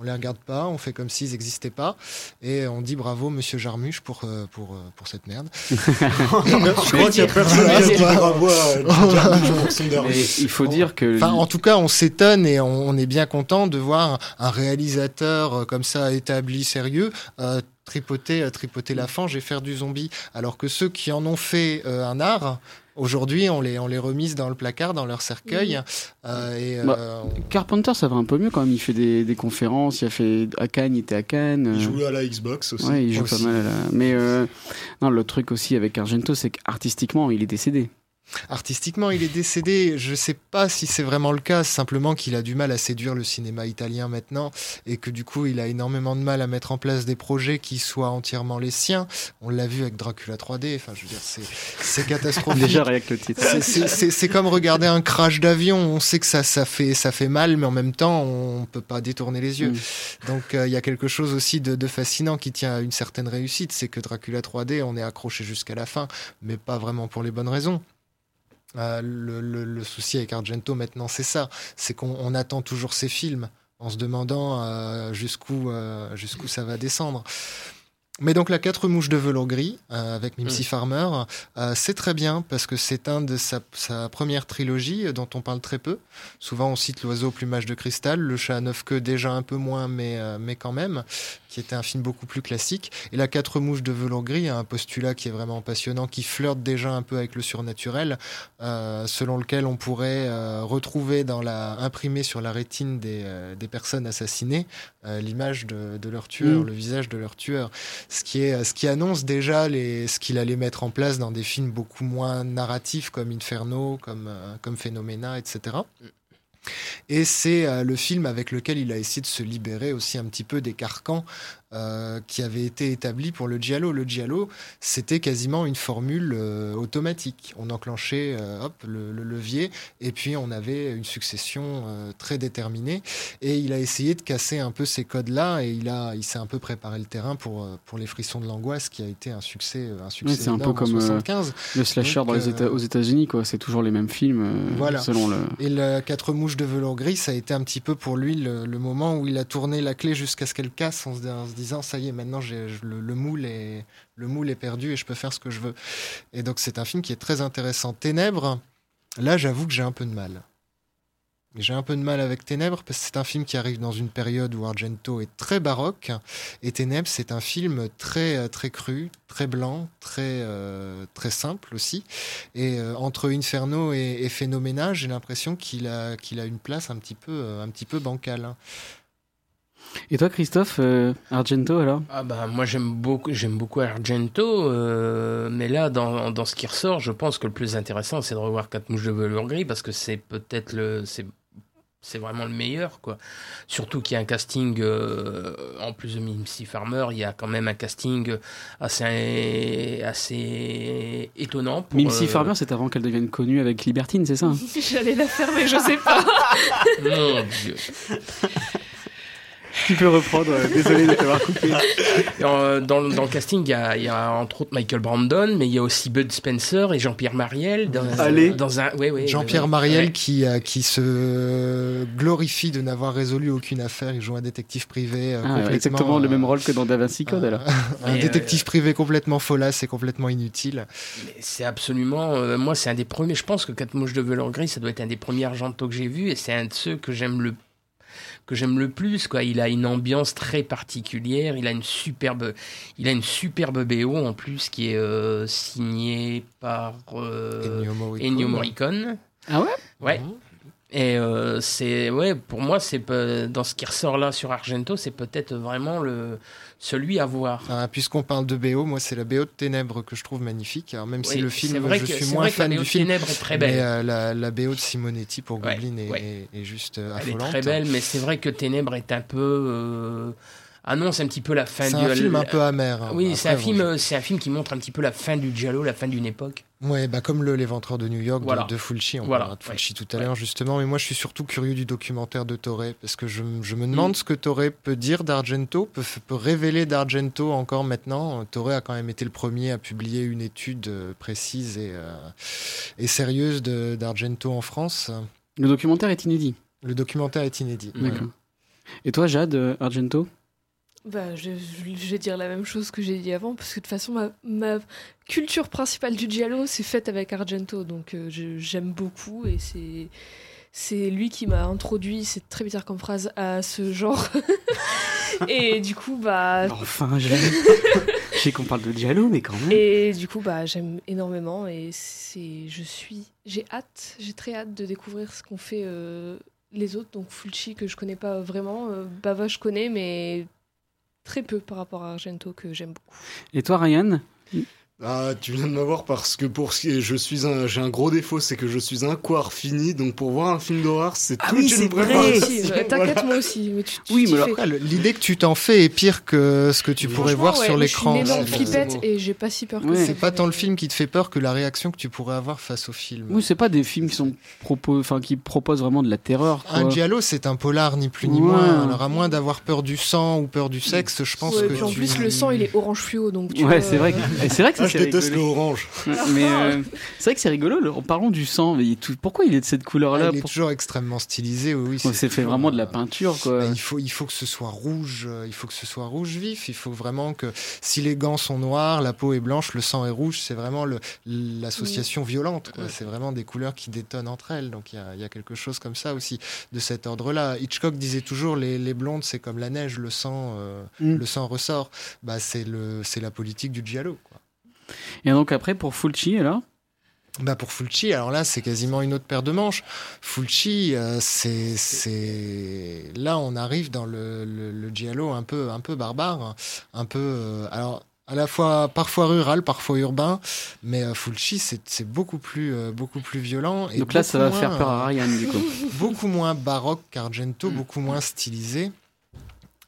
On les regarde pas, on fait comme s'ils n'existaient pas, et on dit bravo Monsieur Jarmusch pour euh, pour euh, pour cette merde. Je crois qu'il y a personne qui dit bravo à. Mais il faut dire que Enfin, en tout cas, on s'étonne et on, on est bien content de voir un réalisateur euh, comme ça établi, sérieux, euh, tripoter, tripoter la fange et faire du zombie. Alors que ceux qui en ont fait euh, un art, aujourd'hui, on les, on les remise dans le placard, dans leur cercueil. euh, et, Bah, euh, Carpenter, ça va un peu mieux quand même. Il fait des, des conférences. Il a fait à Cannes, il était à Cannes. Il euh, joue à la Xbox aussi. Ouais, il joue Aussi. pas mal. à la- Mais euh, non, le truc aussi avec Argento, c'est qu'artistiquement, il est décédé. Artistiquement, il est décédé. Je sais pas si c'est vraiment le cas, simplement qu'il a du mal à séduire le cinéma italien maintenant et que du coup, il a énormément de mal à mettre en place des projets qui soient entièrement les siens. On l'a vu avec Dracula 3D. Enfin, je veux dire, c'est c'est catastrophique. Déjà, rien que le titre. C'est- c'est- C'est c'est comme regarder un crash d'avion. On sait que ça, ça, fait, ça fait mal, mais en même temps, on peut pas détourner les yeux. Mm. Donc, euh, il y a quelque chose aussi de, de fascinant qui tient à une certaine réussite. C'est que Dracula 3D, on est accroché jusqu'à la fin, mais pas vraiment pour les bonnes raisons. Euh, le, le- le souci avec Argento maintenant, c'est ça. C'est qu'on on attend toujours ces films en se demandant euh, jusqu'où euh, jusqu'où ça va descendre. Mais donc la quatre mouches de velours gris euh, avec Mimsy Farmer, euh, c'est très bien parce que c'est un de sa, sa première trilogie euh, dont on parle très peu. Souvent on cite l'oiseau au plumage de cristal, le chat à neuf queues déjà un peu moins mais, euh, mais quand même, qui était un film beaucoup plus classique. Et la quatre mouches de velours gris a un postulat qui est vraiment passionnant, qui flirte déjà un peu avec le surnaturel, euh, selon lequel on pourrait euh, retrouver dans la imprimé sur la rétine des, euh, des personnes assassinées euh, l'image de, de leur tueur, Mm. le visage de leur tueur ce qui, est, ce qui annonce déjà les, ce qu'il allait mettre en place dans des films beaucoup moins narratifs comme Inferno, comme, euh, comme Phenomena, etc. Et c'est euh, le film avec lequel il a essayé de se libérer aussi un petit peu des carcans euh, qui avaient été établis pour le giallo. Le giallo, c'était quasiment une formule euh, automatique. On enclenchait euh, hop, le, le levier et puis on avait une succession euh, très déterminée. Et il a essayé de casser un peu ces codes-là et il, a, il s'est un peu préparé le terrain pour, euh, pour Les Frissons de l'angoisse qui a été un succès, un succès Ouais, c'est un peu comme euh, 75. le slasher Donc, dans les États, aux États-Unis, quoi. C'est toujours les mêmes films, euh, Voilà. selon le. Et le Quatre mouches de velours gris, ça a été un petit peu pour lui le, le moment où il a tourné la clé jusqu'à ce qu'elle casse en se, en se disant ça y est, maintenant j'ai, le, le moule est, le moule est perdu et je peux faire ce que je veux. Et donc c'est un film qui est très intéressant. Ténèbres, là j'avoue que j'ai un peu de mal. J'ai un peu de mal avec Ténèbres parce que c'est un film qui arrive dans une période où Argento est très baroque et Ténèbres c'est un film très euh, très cru, très blanc, très euh, très simple aussi. Et euh, entre Inferno et, et j'ai l'impression qu'il a qu'il a une place un petit peu un petit peu bancale. Et toi, Christophe, euh, Argento, alors? Ah bah moi j'aime beaucoup j'aime beaucoup Argento euh, mais là dans, dans ce qui ressort je pense que le plus intéressant c'est de revoir Quatre mouches de velours gris parce que c'est peut-être le c'est c'est vraiment le meilleur quoi. Surtout qu'il y a un casting euh, en plus de Mimsy Farmer il y a quand même un casting assez assez étonnant pour, Mimsy euh, Farmer, c'est avant qu'elle devienne connue avec Libertine, c'est ça hein? J'allais la faire, mais je sais pas. mon dieu Tu peux reprendre, euh, désolé de t'avoir coupé. Euh, dans, dans le casting, il y, a, il y a entre autres Michael Brandon, mais il y a aussi Bud Spencer et Jean-Pierre Mariel. Dans, Allez. dans un, ouais, ouais, Jean-Pierre ouais. Mariel Ouais. qui, euh, qui se glorifie de n'avoir résolu aucune affaire. Il joue un détective privé euh, Ah, complètement, exactement le même rôle que dans Da Vinci Code alors. un Et, détective privé complètement folasse et complètement inutile. C'est absolument. euh, moi, c'est un des premiers. Je pense que Quatre mouches de velours gris, ça doit être un des premiers Argento que j'ai vu, et c'est un de ceux que j'aime le que j'aime le plus quoi. Il a une ambiance très particulière il a une superbe il a une superbe BO en plus qui est euh, signée par euh, Ennio Morricone. Ennio Morricone. Ah ouais? Ouais et euh, c'est ouais pour moi c'est dans ce qui ressort là sur Argento c'est peut-être vraiment le celui à voir Ah, Puisqu'on parle de BO, moi c'est la BO de Ténèbres que je trouve magnifique. Alors, même si le film, je que- suis moins vrai que la fan BO du de film, Ténèbres est très belle. mais euh, la, la BO de Simonetti pour Ouais, Goblin est, ouais. est- est juste euh, Elle est affolante. très belle, mais c'est vrai que Ténèbres est un peu. Annonce un petit peu la fin C'est du. un film un peu amer. hein. Oui, c'est un film, bon, c'est un film qui montre un petit peu la fin du giallo, la fin d'une époque. Ouais, bah comme le L'Éventreur de New York de- Voilà. de, Fulci, on Voilà, parlera de Fulci tout à l'heure justement, mais moi je suis surtout curieux du documentaire de Torre, parce que je, me demande Mm. ce que Torre peut dire d'Argento, peut, révéler d'Argento encore maintenant. Torre a quand même été le premier à publier une étude euh, précise et, euh, et sérieuse d'Argento en France. Le documentaire est inédit. Le documentaire est inédit. ouais. D'accord. Et toi, Jade, euh, Argento? Bah, je, je- je vais dire la même chose que j'ai dit avant, parce que de toute façon, ma, ma culture principale du Giallo, c'est faite avec Argento, donc euh, j'aime beaucoup, et c'est. C'est lui qui m'a introduit, c'est très bizarre comme phrase, à ce genre. et du coup, bah. Enfin, j'aime. Je sais qu'on parle de Diallo, mais quand même. Et du coup, bah, j'aime énormément et c'est, je suis, j'ai hâte, j'ai très hâte de découvrir ce qu'ont fait euh, les autres. Donc Fulci que je connais pas vraiment, euh, Bava je connais, mais très peu par rapport à Argento que j'aime beaucoup. Et toi, Ryan? Ah, tu viens de m'avoir parce que pour ce qui est, je suis un, j'ai un gros défaut, c'est que je suis un quart fini, donc pour voir un film d'horreur, c'est Ah toute oui, une c'est vrai. préparation. T'inquiète, Voilà. moi aussi. Mais tu, tu Oui, mais le- l'idée que tu t'en fais est pire que ce que tu pourrais voir ouais, sur moi, Je suis l'écran. C'est- flippette et j'ai pas si peur que ça. C'est pas tant le film qui te fait peur que la réaction que tu pourrais avoir face au film. Oui, c'est pas des films qui sont propos, enfin qui proposent vraiment de la terreur. Quoi. Un giallo, c'est un polar, ni plus ni Ouais. moins. Alors, à moins d'avoir peur du sang ou peur du sexe, je pense Ouais, que puis en plus, le sang il est orange fluo, donc tu Ouais, vois, c'est vrai. Euh, C'est vrai que ça, Ah, je c'est déteste rigolo. le orange. Mais euh, c'est vrai que c'est rigolo. le- En parlant du sang, mais il est tout- pourquoi il est de cette couleur-là? Ah, il est Pour- toujours extrêmement stylisé. Oui, oui, C'est fait vraiment de la euh, peinture, quoi. il faut, il faut que ce soit rouge, euh, il faut que ce soit rouge vif. Il faut vraiment que si les gants sont noirs, la peau est blanche, le sang est rouge. C'est vraiment l'association violente. C'est vraiment des couleurs qui détonnent entre elles. Donc il y a, il y a quelque chose comme ça aussi de cet ordre-là. Hitchcock disait toujours les, les blondes, c'est comme la neige, le sang, euh, Mm. le sang ressort. Bah c'est le, c'est la politique du giallo. Quoi. Et donc après, pour Fulci, alors Bah pour Fulci, alors là, c'est quasiment une autre paire de manches. Fulci, euh, c'est, c'est, là, on arrive dans le, le, le giallo un peu, un peu barbare, un peu, euh, alors à la fois parfois rural, parfois urbain, mais euh, Fulci, c'est, c'est beaucoup plus, euh, beaucoup plus violent. Et Donc là, ça va faire peur à Ryan, du coup. beaucoup moins baroque qu'Argento, beaucoup moins stylisé.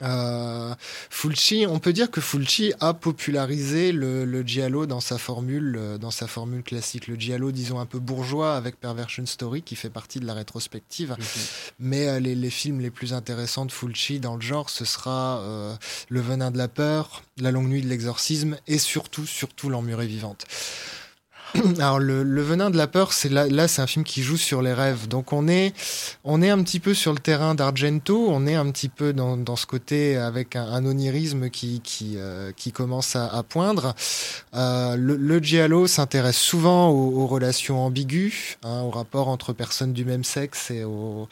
Euh, Fulci, on peut dire que Fulci a popularisé le, le giallo dans sa formule, euh, dans sa formule classique. Le giallo, disons un peu bourgeois, avec Perversion Story, qui fait partie de la rétrospective. Mais euh, les, les films les plus intéressants de Fulci dans le genre, ce sera euh, Le Venin de la peur, La Longue Nuit de l'exorcisme, et surtout, surtout L'Emmurée vivante. Alors le, le venin de la peur, c'est là, là c'est un film qui joue sur les rêves. Donc on est, on est un petit peu sur le terrain d'Argento, on est un petit peu dans, dans ce côté avec un, un onirisme qui, qui, euh, qui commence à, à poindre. Euh, le, le s'intéresse souvent aux, aux relations ambiguës, hein, aux rapports entre personnes du même sexe et, aux,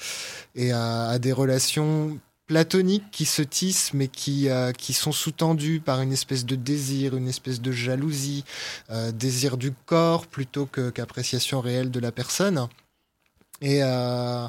et à, à des relations platoniques qui se tissent mais qui, euh, sont sous-tendues par une espèce de désir, une espèce de jalousie, euh, désir du corps plutôt qu'appréciation réelle de la personne. Et euh,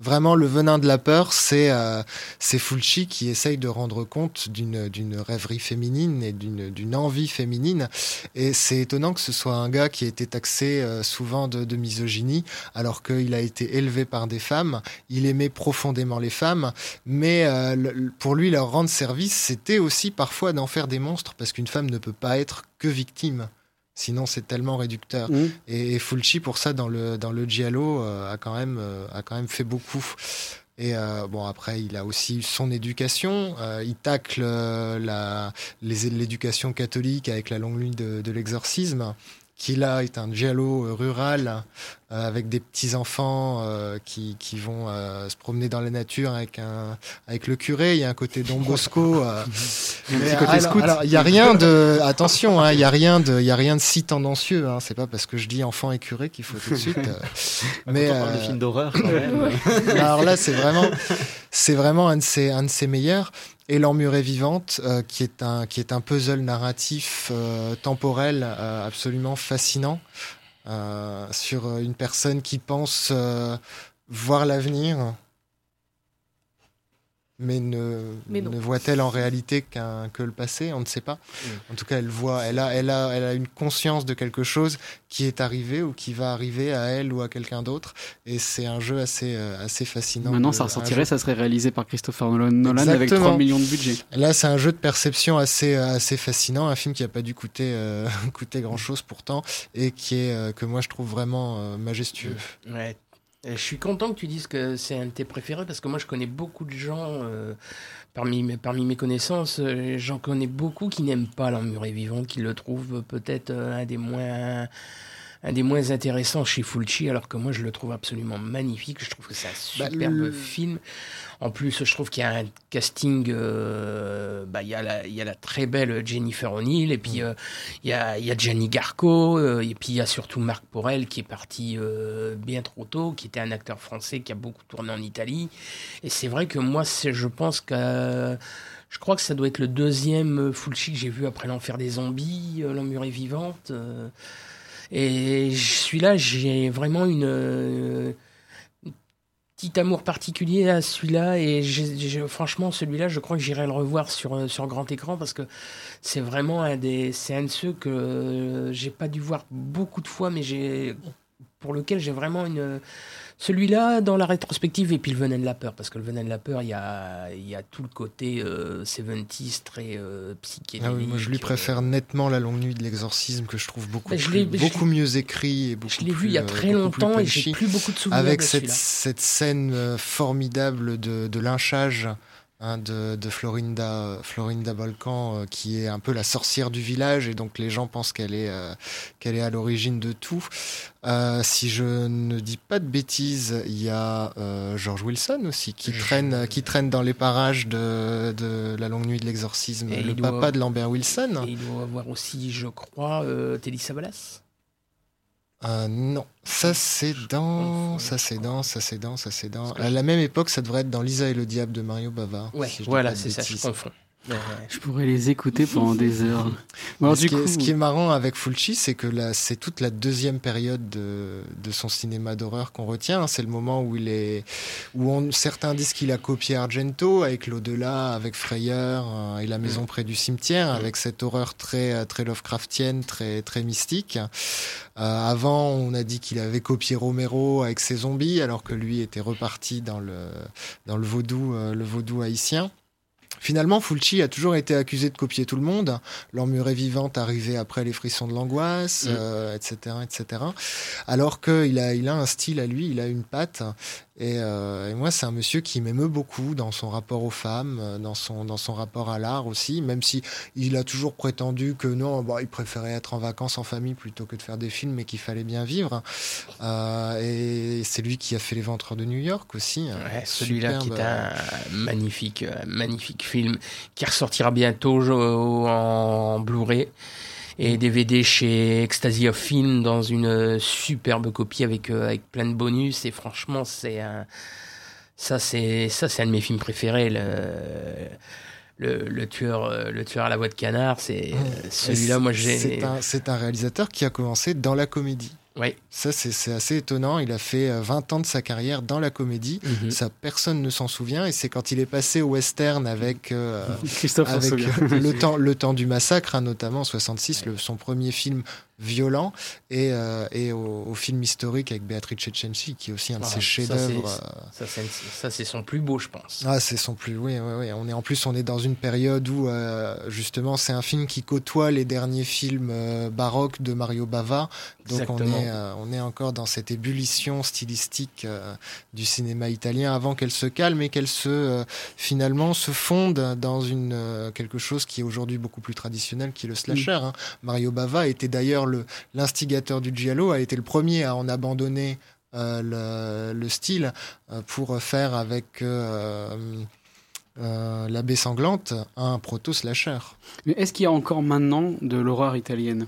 vraiment, le venin de la peur, c'est euh, Fulci qui essaye de rendre compte d'une rêverie féminine et d'une envie féminine. Et c'est étonnant que ce soit un gars qui a été taxé euh, souvent de, de misogynie, alors qu'il a été élevé par des femmes. Il aimait profondément les femmes, mais euh, pour lui, leur rendre service, c'était aussi parfois d'en faire des monstres, parce qu'une femme ne peut pas être que victime. Sinon, c'est tellement réducteur. Mhm. Et, et Fulci, pour ça, dans le, dans le Giallo, euh, a, quand même, euh, a quand même fait beaucoup. Et euh, bon, après, il a aussi son éducation. Il tacle l'éducation catholique avec la longue nuit de, de l'exorcisme, qui là est un giallo euh, rural euh, avec des petits enfants euh, qui, qui vont euh, se promener dans la nature avec un avec le curé. Il y a un côté Don Bosco. euh, Il y a un côté alors- scout. alors, il y a rien de attention, hein, il y a rien de il y a rien de si tendancieux. Hein, c'est pas parce que je dis enfant et curé qu'il faut tout de suite. euh, mais Quand on parle de films d'horreur, quand même. Alors là, c'est vraiment, c'est vraiment un de ses, un de ses meilleurs. Et l'emmurée vivante, euh, qui est un, qui est un puzzle narratif euh, temporel euh, absolument fascinant sur une personne qui pense voir l'avenir, mais ne, Mais ne voit-elle en réalité qu'un que le passé? On ne sait pas. En tout cas, elle voit, elle a, elle a, elle a une conscience de quelque chose qui est arrivé ou qui va arriver à elle ou à quelqu'un d'autre. Et c'est un jeu assez, euh, assez fascinant. Maintenant, de- ça ressortirait, ça serait réalisé par Christopher Nolan, Nolan avec Exactement. 3 millions de budget. Là, c'est un jeu de perception assez, assez fascinant, un film qui n'a pas dû coûter, euh, coûter grand chose pourtant, et qui est, euh, que moi je trouve vraiment euh, majestueux. Ouais. Et Je suis content que tu dises que c'est un de tes préférés parce que moi je connais beaucoup de gens euh, parmi, mes, connaissances, euh, j'en connais beaucoup qui n'aiment pas l'emmuré vivant, qui le trouvent peut-être euh, un des moins un des moins intéressants chez Fulci, alors que moi je le trouve absolument magnifique. Je trouve que c'est un Bah, superbe film. En plus, je trouve qu'il y a un casting. euh, bah, il y a la, il y a la très belle Jennifer O'Neill, et puis euh, il y a, il y a Gianni Garco, euh, et puis il y a surtout Marc Porel qui est parti bien trop tôt, qui était un acteur français qui a beaucoup tourné en Italie. Et c'est vrai que moi, je pense que. Je crois que ça doit être le deuxième Fulci que j'ai vu après l'enfer des zombies, l'emmurée vivante. Et celui-là, j'ai vraiment une, euh, petit amour particulier à celui-là. Et franchement, celui-là, je crois que j'irai le revoir sur, euh, sur grand écran parce que c'est vraiment un, des, un de ceux que euh, j'ai pas dû voir beaucoup de fois, mais pour lequel j'ai vraiment une. Celui-là, dans la rétrospective, et puis le Venin de la peur, parce que le Venin de la peur, il y a, il y a tout le côté euh, 70s très euh, psychédélique. Ah oui, moi je lui préfère nettement La Longue Nuit de l'Exorcisme, que je trouve beaucoup, Mais je plus- je beaucoup mieux écrit et beaucoup Je l'ai vu il y a euh, très longtemps et j'ai plus beaucoup de souvenirs Avec de cette, cette scène euh, formidable de, de lynchage hein, de, de Florinda, Florinda Balkan, euh, qui est un peu la sorcière du village, et donc les gens pensent qu'elle est, euh, qu'elle est à l'origine de tout. Euh, si je ne dis pas de bêtises, il y a George Wilson aussi, qui traîne, qui traîne dans les parages de, de La Longue Nuit de l'Exorcisme, Et le papa de Lambert Wilson. Et il doit avoir aussi, je crois, Telly Savalas. Euh, non, ça c'est dans, ça c'est dans, ça c'est dans, ça c'est dans. À la même époque, ça devrait être dans Lisa et le diable de Mario Bava. Ouais, si voilà, c'est ça, je confonds. Je pourrais les écouter pendant des heures. Bon, alors, ce, du qui coup, est, ce qui est marrant avec Fulci, c'est que là, c'est toute la deuxième période de, de son cinéma d'horreur qu'on retient. hein. C'est le moment où il est, où on, certains disent qu'il a copié Argento avec l'au-delà, avec Frayeur euh, et la maison près du cimetière, avec cette horreur très, euh, très Lovecraftienne, très, très mystique. Euh, avant, on a dit qu'il avait copié Romero avec ses zombies, alors que lui était reparti dans le, dans le vaudou, euh, le vaudou haïtien. Finalement, Fulci a toujours été accusé de copier tout le monde. L'emmurée vivante arrivait après les frissons de l'angoisse, Mm. euh, etc., etc. Alors qu'il a, il a un style à lui, il a une patte. Et, euh, et moi, c'est un monsieur qui m'émeut beaucoup dans son rapport aux femmes, euh, dans son, dans son rapport à l'art aussi, même si il a toujours prétendu que non, bah, il préférait être en vacances en famille plutôt que de faire des films, mais qu'il fallait bien vivre. Euh, et c'est lui qui a fait Les Ventres de New York aussi. un Ouais, celui-là qui est un magnifique, un magnifique film qui ressortira bientôt en Blu-ray et DVD chez Ecstasy of Film dans une superbe copie avec, euh, avec plein de bonus. Et franchement, c'est un. Ça, c'est ça, c'est un de mes films préférés. Le, le, le tueur, euh, le tueur à la voix de canard, c'est euh, celui-là. Moi, j'ai. C'est un, c'est un réalisateur qui a commencé dans la comédie. Oui. Ça, c'est assez étonnant. Il a fait euh, 20 ans de sa carrière dans la comédie. Mhm. Ça, personne ne s'en souvient. Et c'est quand il est passé au western avec, euh, Christophe avec euh, le, temps, le temps du massacre, hein, notamment en 66, le- son premier film violent, et, euh, et au, au film historique avec Beatrice Cenci, qui est aussi un de Ah, ses ça, chefs-d'œuvre. Ça, c'est son plus beau, je pense. ah, c'est son plus. Oui, oui, oui. On est en plus, on est dans une période où euh, justement, c'est un film qui côtoie les derniers films euh, baroques de Mario Bava. Donc on est, on est encore dans cette ébullition stylistique du cinéma italien avant qu'elle se calme et qu'elle se finalement se fonde dans une quelque chose qui est aujourd'hui beaucoup plus traditionnel, qui est le slasher. hein. Mario Bava était d'ailleurs l'instigateur du giallo, a été le premier à en abandonner euh, le, le style euh, pour faire avec euh, La baie sanglante un proto-slasher. Mais est-ce qu'il y a encore maintenant de l'horreur italienne?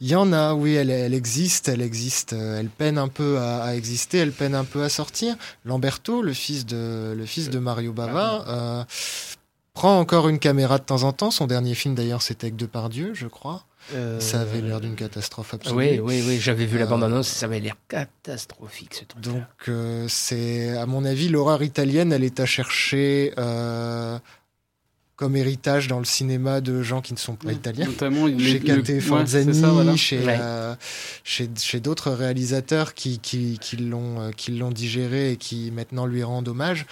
Il y en a, oui, elle, elle existe, elle existe, elle peine un peu à, à exister, elle peine un peu à sortir. Lamberto, le fils de, le fils de Mario Bava, euh, prend encore une caméra de temps en temps. Son dernier film d'ailleurs c'était avec Depardieu, je crois. Euh, Ça avait l'air d'une catastrophe absolue. Oui, oui, oui, j'avais vu la Euh, bande-annonce, ça avait l'air catastrophique ce truc. Donc euh, c'est, à mon avis, l'horreur italienne, elle est à chercher euh, comme héritage dans le cinéma de gens qui ne sont pas italiens. Notamment les- chez le- Kate ouais, Forzani, c'est ça, voilà. chez, Ouais. euh, chez, chez d'autres réalisateurs qui, qui, qui l'ont qui l'ont digéré et qui maintenant lui rendent hommage.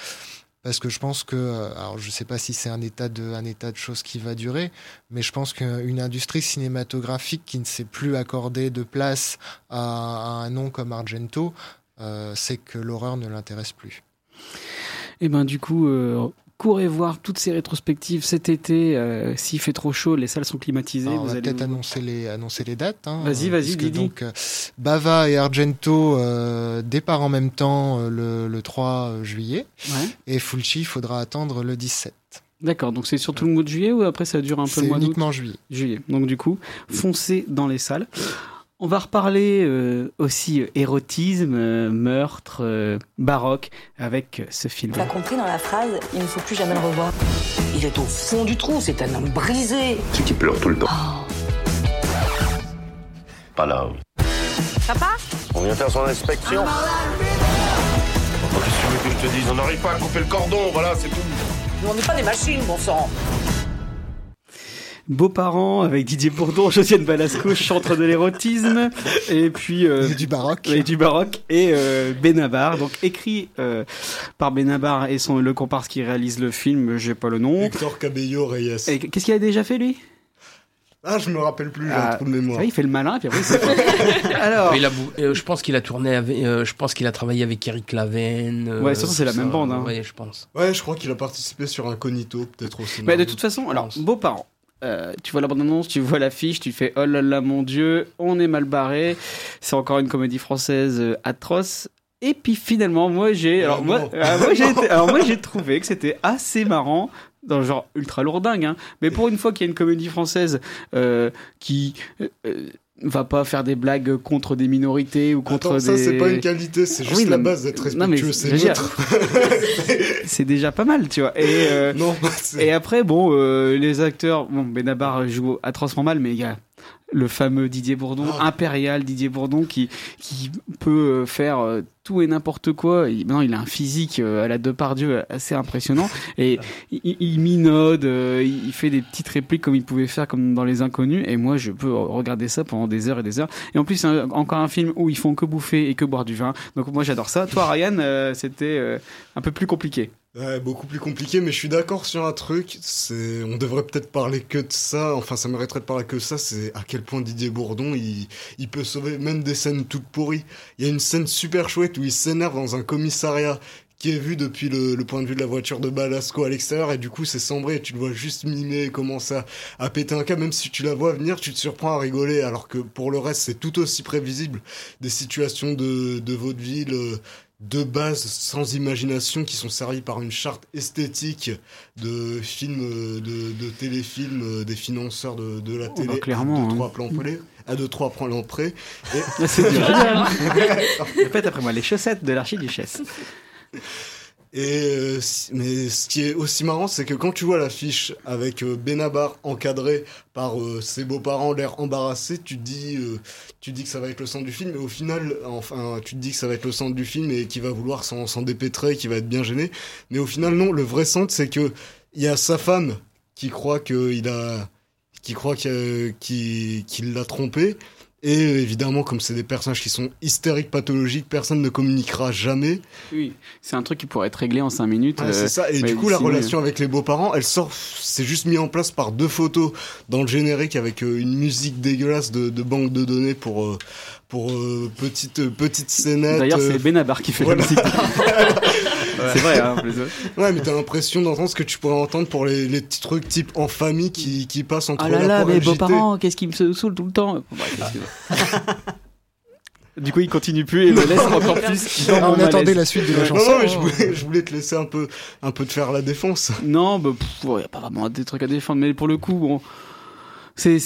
Parce que je pense que, euh, alors je sais pas si c'est un état de, choses qui va durer, mais je pense qu'une industrie cinématographique qui ne sait plus accorder de place à, un nom comme Argento, euh, c'est que l'horreur ne l'intéresse plus. Et ben du coup, euh, courez voir toutes ces rétrospectives cet été. euh, S'il fait trop chaud, les salles sont climatisées. Alors, on vous va peut-être vous- annoncer les, annoncer les dates. hein, Vas-y, vas-y, Didi. Donc, euh, Bava et Argento euh, départ en même temps euh, le, le 3 juillet. Ouais. Et Fulci, il faudra attendre le 17. D'accord, donc c'est surtout le mois de juillet ou après ça dure un peu C'est le mois d'août uniquement juillet. Juillet. Donc du coup, foncez dans les salles. On va reparler euh, aussi euh, érotisme, euh, meurtre, euh, baroque avec euh, ce film. T'as compris dans la phrase, il ne faut plus jamais le revoir. Il est au fond du trou, c'est un homme brisé. C'est qui pleure tout le temps. Pas là. Papa? On vient faire son inspection. Qu'est-ce que tu veux que je te dise? On n'arrive pas à couper le cordon, voilà, c'est tout. Nous, on n'est pas des machines, bon sang. Beaux-parents avec Didier Bourdon, Josiane Balasco, chantre de l'érotisme, et puis euh, du baroque, et du baroque et euh, Benabar, donc écrit euh, par Benabar et son le comparse qui réalise le film, j'ai pas le nom. Hector Cabello Reyes. Et qu'est-ce qu'il a déjà fait lui? Ah, je me rappelle plus, j'ai Ah, un trou de mémoire. il fait le malin, puis après il. Alors, Il a bou- euh, je pense qu'il a tourné avec, euh, je pense qu'il a travaillé avec Eric Laven. euh, Ouais, surtout, c'est la même bande, hein. Ouais, je pense. Ouais, je crois qu'il a participé sur Incognito, peut-être aussi. Mais de toute façon, alors, beaux-parents. Euh, tu vois la bande-annonce, tu vois l'affiche, tu fais oh là là mon dieu, on est mal barré. C'est encore une comédie française euh, atroce. Et puis finalement, moi j'ai, alors moi, non. euh, moi, j'ai été- alors moi j'ai trouvé que c'était assez marrant dans le genre ultra lourdingue, hein. mais pour une fois qu'il y a une comédie française euh, qui va pas faire des blagues contre des minorités ou contre Attends, ça, des. c'est pas une qualité, c'est juste Oui, la non, base d'être non, mais respectueux, c'est neutre. c'est déjà pas mal, tu vois. Et, euh, et après, bon, euh, les acteurs, bon, Benabar joue atrocement mal, mais il y a le fameux Didier Bourdon, Ah. impérial Didier Bourdon, qui, qui peut euh, faire euh, tout et n'importe quoi. Il, maintenant, il a un physique euh, à la Depardieu assez impressionnant. Et il, il minaude, euh, il fait des petites répliques comme il pouvait faire comme dans Les Inconnus. Et moi, je peux regarder ça pendant des heures et des heures. Et en plus, c'est un- encore un film où ils font que bouffer et que boire du vin. Donc moi, j'adore ça. Toi, Ryan, euh, c'était euh, un peu plus compliqué. Ouais, beaucoup plus compliqué, mais je suis d'accord sur un truc. C'est, on devrait peut-être parler que de ça. Enfin, ça mériterait de parler que de ça. C'est à quel point Didier Bourdon, il, il peut sauver même des scènes toutes pourries. Il y a une scène super chouette où il s'énerve dans un commissariat qui est vu depuis le, le point de vue de la voiture de Balasco à l'extérieur et du coup c'est sombré et tu le vois juste mimer et commencer à, à péter un câble même si tu la vois venir tu te surprends à rigoler alors que pour le reste c'est tout aussi prévisible des situations de, de vaudeville euh, de base sans imagination qui sont servies par une charte esthétique de films, euh, de, de téléfilms euh, des financeurs de, de la télé bah, clairement, à hein. trois plans près. À deux, trois plans près. Et... C'est. Répète après moi, les chaussettes de l'archiduchesse. Et euh, mais ce qui est aussi marrant, c'est que quand tu vois l'affiche avec euh, Benabar encadré par euh, ses beaux-parents, l'air embarrassé, tu te dis, tu dis que ça va être le centre du film, et au final, enfin, tu te dis que ça va être le centre du film et qu'il va vouloir s'en dépêtrer, qu'il va être bien gêné. Mais au final, non. Le vrai centre, c'est que il y a sa femme qui croit qu'il a, qui croit qu'il l'a trompé. Et euh, évidemment, comme c'est des personnages qui sont hystériques, pathologiques, personne ne communiquera jamais. Oui, c'est un truc qui pourrait être réglé en 5 minutes. Euh, c'est ça. Et du coup, la relation avec les beaux-parents, elle sort. C'est juste mis en place par deux photos dans le générique avec euh, une musique dégueulasse de, de banque de données pour euh, pour euh, petite euh, petite scénette. D'ailleurs, euh, c'est Benabar qui fait voilà. la musique. C'est vrai, hein, en plus. Ouais, mais t'as l'impression d'entendre ce que tu pourrais entendre pour les, les petits trucs type en famille qui, qui passent entre Ah là là, mes beaux-parents, qu'est-ce qui me saoule tout le temps. Du coup, il continue plus et me laisse encore plus dans on attendait la suite de la Non, chanson. non, mais je hein. voulais, je voulais te laisser un peu, un peu te faire la défense. Non, bah, il n'y a pas vraiment des trucs à défendre, mais pour le coup, bon, c'est,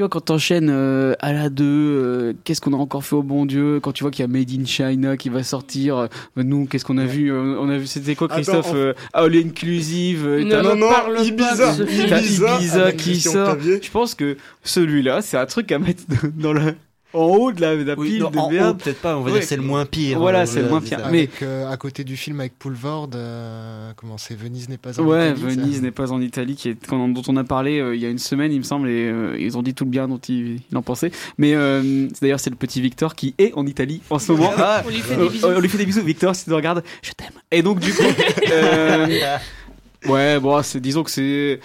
tu vois, quand t'enchaînes euh, à la 2, euh, qu'est-ce qu'on a encore fait au bon Dieu Quand tu vois qu'il y a Made in China qui va sortir, euh, nous, qu'est-ce qu'on a vu Euh, On a vu, c'était quoi, Attends, Christophe euh, All Inclusive euh, non, non, parle pas Ibiza, Ibiza, Ibiza avec qui sort. Je pense que celui-là, c'est un truc à mettre dans la, en haut de la, de la Oui, pile non, de en merde. peut-être pas, on va Ouais. dire c'est le moins pire. Voilà, euh, c'est le moins pire. Mais- Avec, euh, à côté du film avec Poulvord, euh, comment c'est Venise n'est pas en Ouais, Italie, ça. Venise n'est pas en Italie, qui est, dont on a parlé euh, il y a une semaine, il me semble, et euh, ils ont dit tout le bien dont ils, ils en pensaient. Mais euh, d'ailleurs, c'est le petit Victor qui est en Italie en ce moment. Ah, On lui fait des bisous. on lui fait des bisous, Victor, si tu nous regardes, je t'aime. Et donc, du coup, euh, ouais, bon, disons que c'est.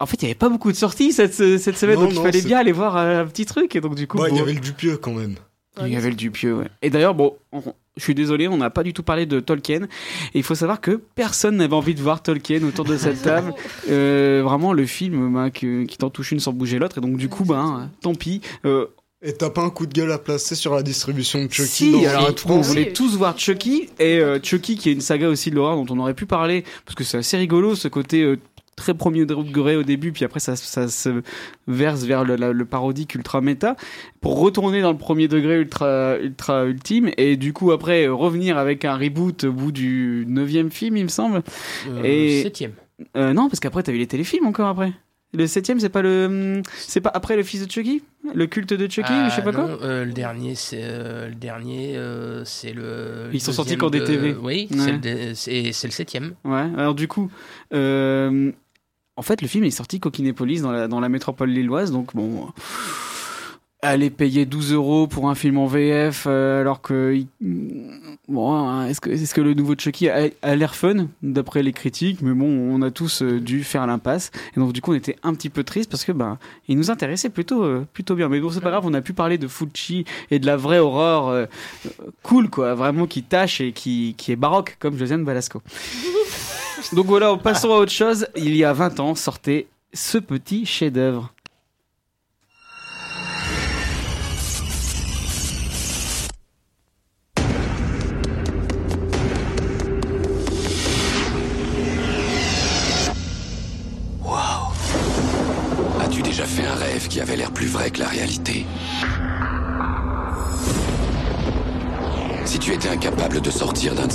En fait, il n'y avait pas beaucoup de sorties cette, cette semaine, Non, donc il fallait bien aller voir euh, un petit truc. Et donc, du coup, Ouais, il y avait le Dupieux quand même. il y avait le Dupieux, ouais. Et d'ailleurs, bon, on- je suis désolé, on n'a pas du tout parlé de Tolkien. Et il faut savoir que personne n'avait envie de voir Tolkien autour de cette table. Euh, vraiment, le film bah, que- qui t'en touche une sans bouger l'autre. Et donc, du coup, ben, tant pis. Euh, Et t'as pas un coup de gueule à placer sur la distribution de Chucky si, dans alors, on voulait tous voir Chucky. Et euh, Chucky, qui est une saga aussi de l'horreur dont on aurait pu parler. Parce que c'est assez rigolo, ce côté. euh, très premier degré au début, puis après ça, ça se verse vers le, la- le parodique ultra méta, pour retourner dans le premier degré ultra, ultra ultime, et du coup après revenir avec un reboot au bout du neuvième film, il me semble. Euh, Et- Septième. Euh, non, parce qu'après t'as eu les téléfilms encore après. Le septième, c'est pas le, c'est pas après le fils de Chucky, le culte de Chucky, Ah, je sais pas quoi? non, euh, le dernier, c'est euh, le dernier, euh, c'est le. Ils sont sortis qu'en de- DTV. Oui, Ouais. c'est le, le septième. Ouais. Alors du coup, en fait, le film est sorti Coquinépolis dans la dans la métropole lilloise, donc bon. Aller payer 12 euros pour un film en VF euh, alors que bon hein, est-ce que est-ce que le nouveau Chucky a, a l'air fun d'après les critiques? Mais bon on a tous euh, dû faire l'impasse et donc du coup on était un petit peu triste parce que ben il nous intéressait plutôt euh, plutôt bien mais bon c'est pas grave on a pu parler de Fucci et de la vraie horreur cool quoi vraiment qui tâche et qui qui est baroque comme Josiane Balasco donc voilà, passons à autre chose. Il y a 20 ans sortait ce petit chef-d'œuvre.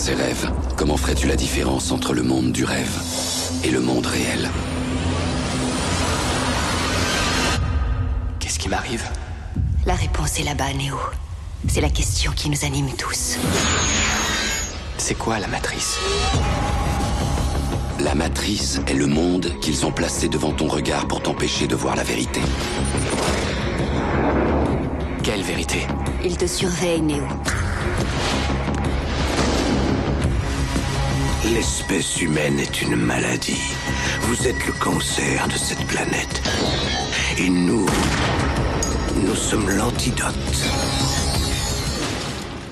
Ces rêves, comment ferais-tu la différence entre le monde du rêve et le monde réel? Qu'est-ce qui m'arrive? La réponse est là-bas, Néo. C'est la question qui nous anime tous. C'est quoi la matrice? La matrice est le monde qu'ils ont placé devant ton regard pour t'empêcher de voir la vérité. Quelle vérité? Il te surveille, Néo. L'espèce humaine est une maladie. Vous êtes le cancer de cette planète. Et nous, nous sommes l'antidote.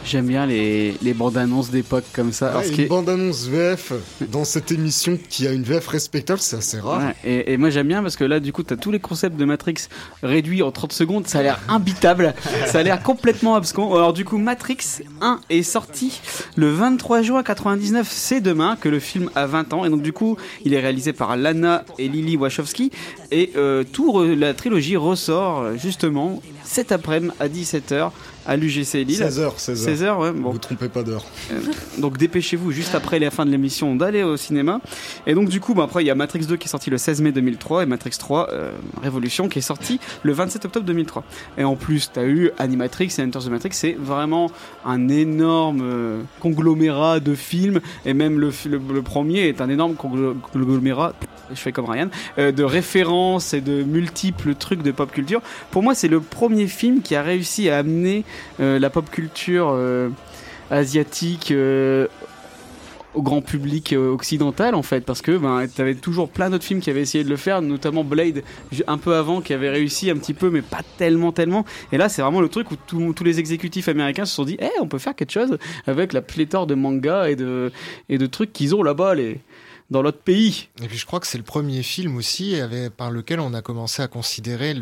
J'aime bien les, les bandes annonces d'époque comme ça. Alors, Ouais, ce une qui est- bande-annonce VF dans cette émission qui a une VF respectable, c'est assez rare. Ouais, et, et moi j'aime bien parce que là du coup t'as tous les concepts de Matrix réduits en 30 secondes, ça a l'air imbitable, ça a l'air complètement abscon. Alors du coup Matrix 1 est sorti le 23 juin 99, c'est demain que le film a 20 ans et donc du coup il est réalisé par Lana et Lily Wachowski et euh, tout re- la trilogie ressort justement cet après-midi à 17h à l'UGC Lille. 16h, 16h. 16h, ouais. Bon. Vous trompez pas d'heure. Euh, donc dépêchez-vous juste après la fin de l'émission d'aller au cinéma. Et donc du coup, bah, après il y a Matrix 2 qui est sorti le 16 mai 2003 et Matrix 3 euh, Révolution qui est sorti le 27 octobre 2003. Et en plus, tu as eu Animatrix et Enter the Matrix, c'est vraiment un énorme euh, conglomérat de films et même le, le, le premier est un énorme conglo- conglomérat, je fais comme Ryan, euh, de références et de multiples trucs de pop culture. Pour moi, c'est le premier film qui a réussi à amener la pop culture euh, asiatique euh, au grand public euh, occidental en fait parce que ben t'avais toujours plein d'autres films qui avaient essayé de le faire notamment Blade un peu avant qui avait réussi un petit peu mais pas tellement tellement. Et là c'est vraiment le truc où tous les exécutifs américains se sont dit eh on peut faire quelque chose avec la pléthore de mangas et de et de trucs qu'ils ont là-bas les dans l'autre pays. Et puis je crois que c'est le premier film aussi par lequel on a commencé à considérer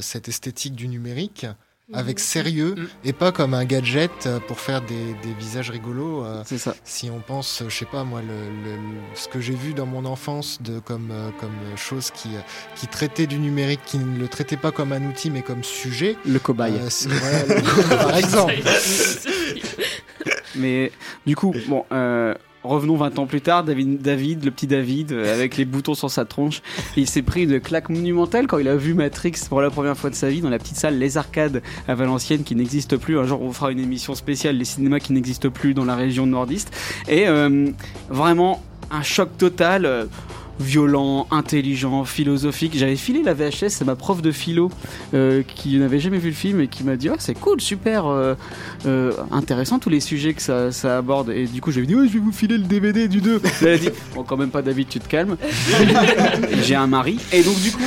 cette esthétique du numérique avec sérieux et pas comme un gadget euh, pour faire des, des visages rigolos. euh, C'est ça. Si on pense, je sais pas moi, le, le- le- ce que j'ai vu dans mon enfance de comme euh, comme chose qui euh, qui traitait du numérique, qui ne le traitait pas comme un outil mais comme sujet. le cobaye Euh, c'est- ouais, le- par exemple. Mais du coup, bon, euh, revenons 20 ans plus tard, David, le petit David, euh, avec les boutons sur sa tronche, il s'est pris une claque monumentale quand il a vu Matrix pour la première fois de sa vie dans la petite salle Les Arcades à Valenciennes qui n'existe plus. Un jour, on fera une émission spéciale, les cinémas qui n'existent plus dans la région nordiste. Et euh, vraiment, un choc total. Violent, intelligent, philosophique. J'avais filé la VHS à ma prof de philo euh, qui n'avait jamais vu le film et qui m'a dit ah c'est cool, super euh, euh, intéressant tous les sujets que ça, ça aborde. Et du coup j'avais dit ouais, je vais vous filer le DVD du 2. Elle a dit bon quand même pas David, tu te calmes. J'ai un mari et donc du coup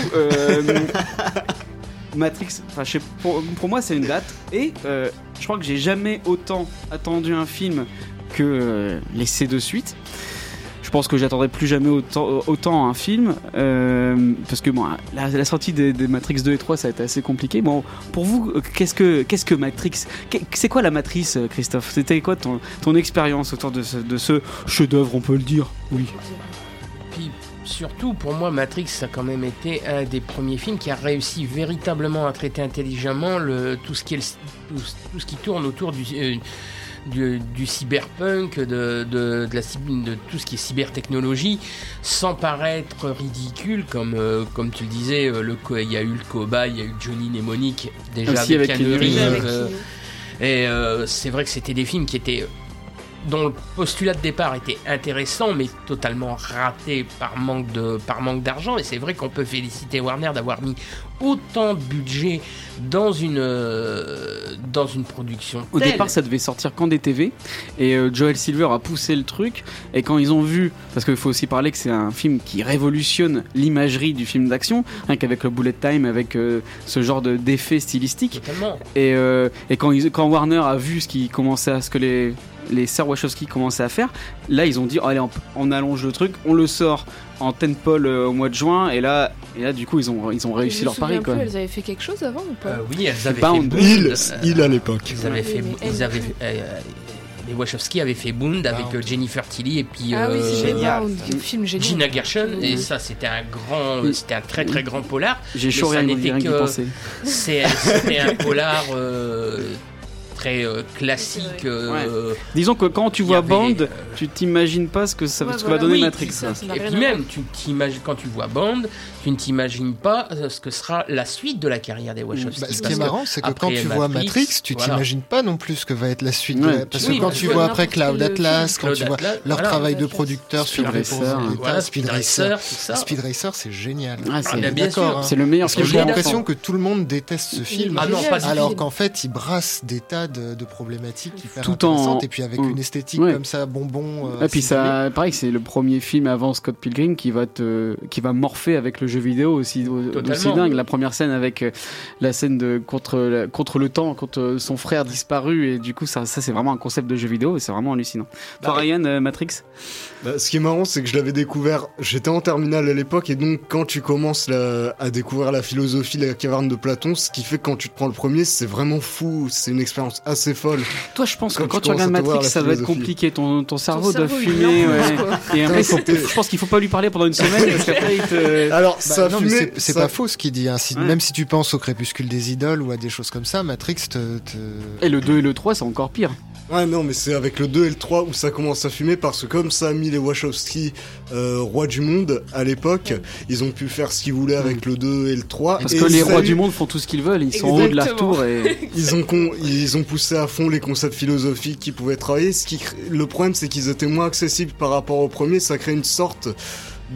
Matrix, enfin, pour, pour moi, c'est une date. Et euh, je crois que j'ai jamais autant attendu un film que euh, les C2 suites. Je pense que j'attendrai plus jamais autant, un film. euh, parce que la, sortie des, Matrix 2 et 3, ça a été assez compliqué. Bon, pour vous, euh, qu'est-ce que, Matrix? C'est quoi la matrice, euh, Christophe? C'était quoi ton, expérience autour de ce, chef-d'œuvre, on peut le dire? Oui. Puis surtout, pour moi, Matrix, ça a quand même été un des premiers films qui a réussi véritablement à traiter intelligemment tout, ce qui tourne autour du, du, du cyberpunk, de, de, de la, cyb- de tout ce qui est cybertechnologie, sans paraître ridicule, comme, euh, comme tu le disais, euh, le, il y a eu le cobaye, il y a eu Johnny Mnemonic, déjà Aussi avec, avec Reeves, euh, et c'est vrai que c'était des films qui étaient dont le postulat de départ était intéressant, mais totalement raté par manque de par manque d'argent. Et c'est vrai qu'on peut féliciter Warner d'avoir mis autant de budget dans une euh, dans une production. Au telle. départ, ça devait sortir qu'en DTV et euh, Joel Silver a poussé le truc. Et quand ils ont vu, parce qu'il faut aussi parler que c'est un film qui révolutionne l'imagerie du film d'action, rien qu'avec le bullet time, avec euh, ce genre de d'effets stylistiques. Totalement. Et, et quand, ils- quand Warner a vu ce qui commençait à ce que les les sœurs Wachowski commençaient à faire, là ils ont dit oh, allez on, on allonge le truc, on le sort en tentpole euh, au mois de juin et là et là du coup ils ont ils ont réussi Je leur pari quoi. plus, Elles avaient fait quelque chose avant ou pas Euh, oui, elles avaient Bound. fait Il, Bound, il à l'époque. Ils avaient fait, ils avaient, euh, les Wachowski avaient fait Bound avec euh, Jennifer Tilly et puis Ah oui, euh, c'est Bound, le film génial. Gina Gershon et Mhm. ça c'était un grand, Oui. c'était un très très grand polar. J'ai chaud ça rien, que- c'est- C'était un polar euh, très euh, classique. euh, Disons que quand tu vois avait, Band, euh, tu t'imagines pas ce que ça Ouais, ce que voilà. va donner Oui, Matrix. puis ça. ça n'a Et puis même, tu t'imagines quand tu vois Bond, tu ne t'imagines pas ce que sera la suite de la carrière des Wachowski. Bah, ce qui est marrant, c'est que quand tu vois Matrix, tu voilà. t'imagines pas non plus ce que va être la suite. Ouais. Parce Oui, que quand tu vois après Cloud Atlas, quand tu vois leur travail de producteur sur Speed les Racer. Speed Racer. Speed c'est génial. Ah, c'est- d'accord, sûr. hein. C'est le meilleur Parce que film j'ai l'impression que tout le monde déteste ce film. Ah alors qu'en fait, il brasse des tas de, de problématiques hyper Tout en- intéressantes et puis avec Ouais. une esthétique Ouais. comme ça, bonbon. euh, Et puis ça, pareil, c'est le premier film avant Scott Pilgrim qui va te, qui va morpher avec le jeu vidéo aussi, aussi dingue. La première scène avec euh, la scène de contre contre le temps, contre son frère disparu et du coup ça, ça c'est vraiment un concept de jeu vidéo et c'est vraiment hallucinant. Toi, Ryan, euh, Matrix. Bah, ce qui est marrant, c'est que je l'avais découvert, j'étais en terminale à l'époque, et donc quand tu commences la- à découvrir la philosophie, la caverne de Platon, ce qui fait que quand tu te prends le premier, c'est vraiment fou, c'est une expérience assez folle. Toi, je pense que Quand tu regardes Matrix, ça va être compliqué. Ton, ton cerveau doit fumer. Et après, je pense qu'il faut pas lui parler pendant une semaine parce qu'après, il te. Alors, Bah, ça c'est- c'est ça- pas faux ce qu'il dit. hein. Si- Ouais. Même si tu penses au crépuscule des idoles ou à des choses comme ça, Matrix te. te- Et le 2 et le 3, c'est encore pire. Ouais, non, mais c'est avec le 2 et le 3 où ça commence à fumer parce que comme ça a mis les Wachowski euh, rois du monde à l'époque, ils ont pu faire ce qu'ils voulaient avec le 2 et le 3. Parce et que les rois eu- du monde font tout ce qu'ils veulent. Ils sont en haut de la tour et. Ils ont, con- ils ont poussé à fond les concepts philosophiques qu'ils pouvaient travailler. Ce qui, le problème, c'est qu'ils étaient moins accessibles par rapport au premier. Ça crée une sorte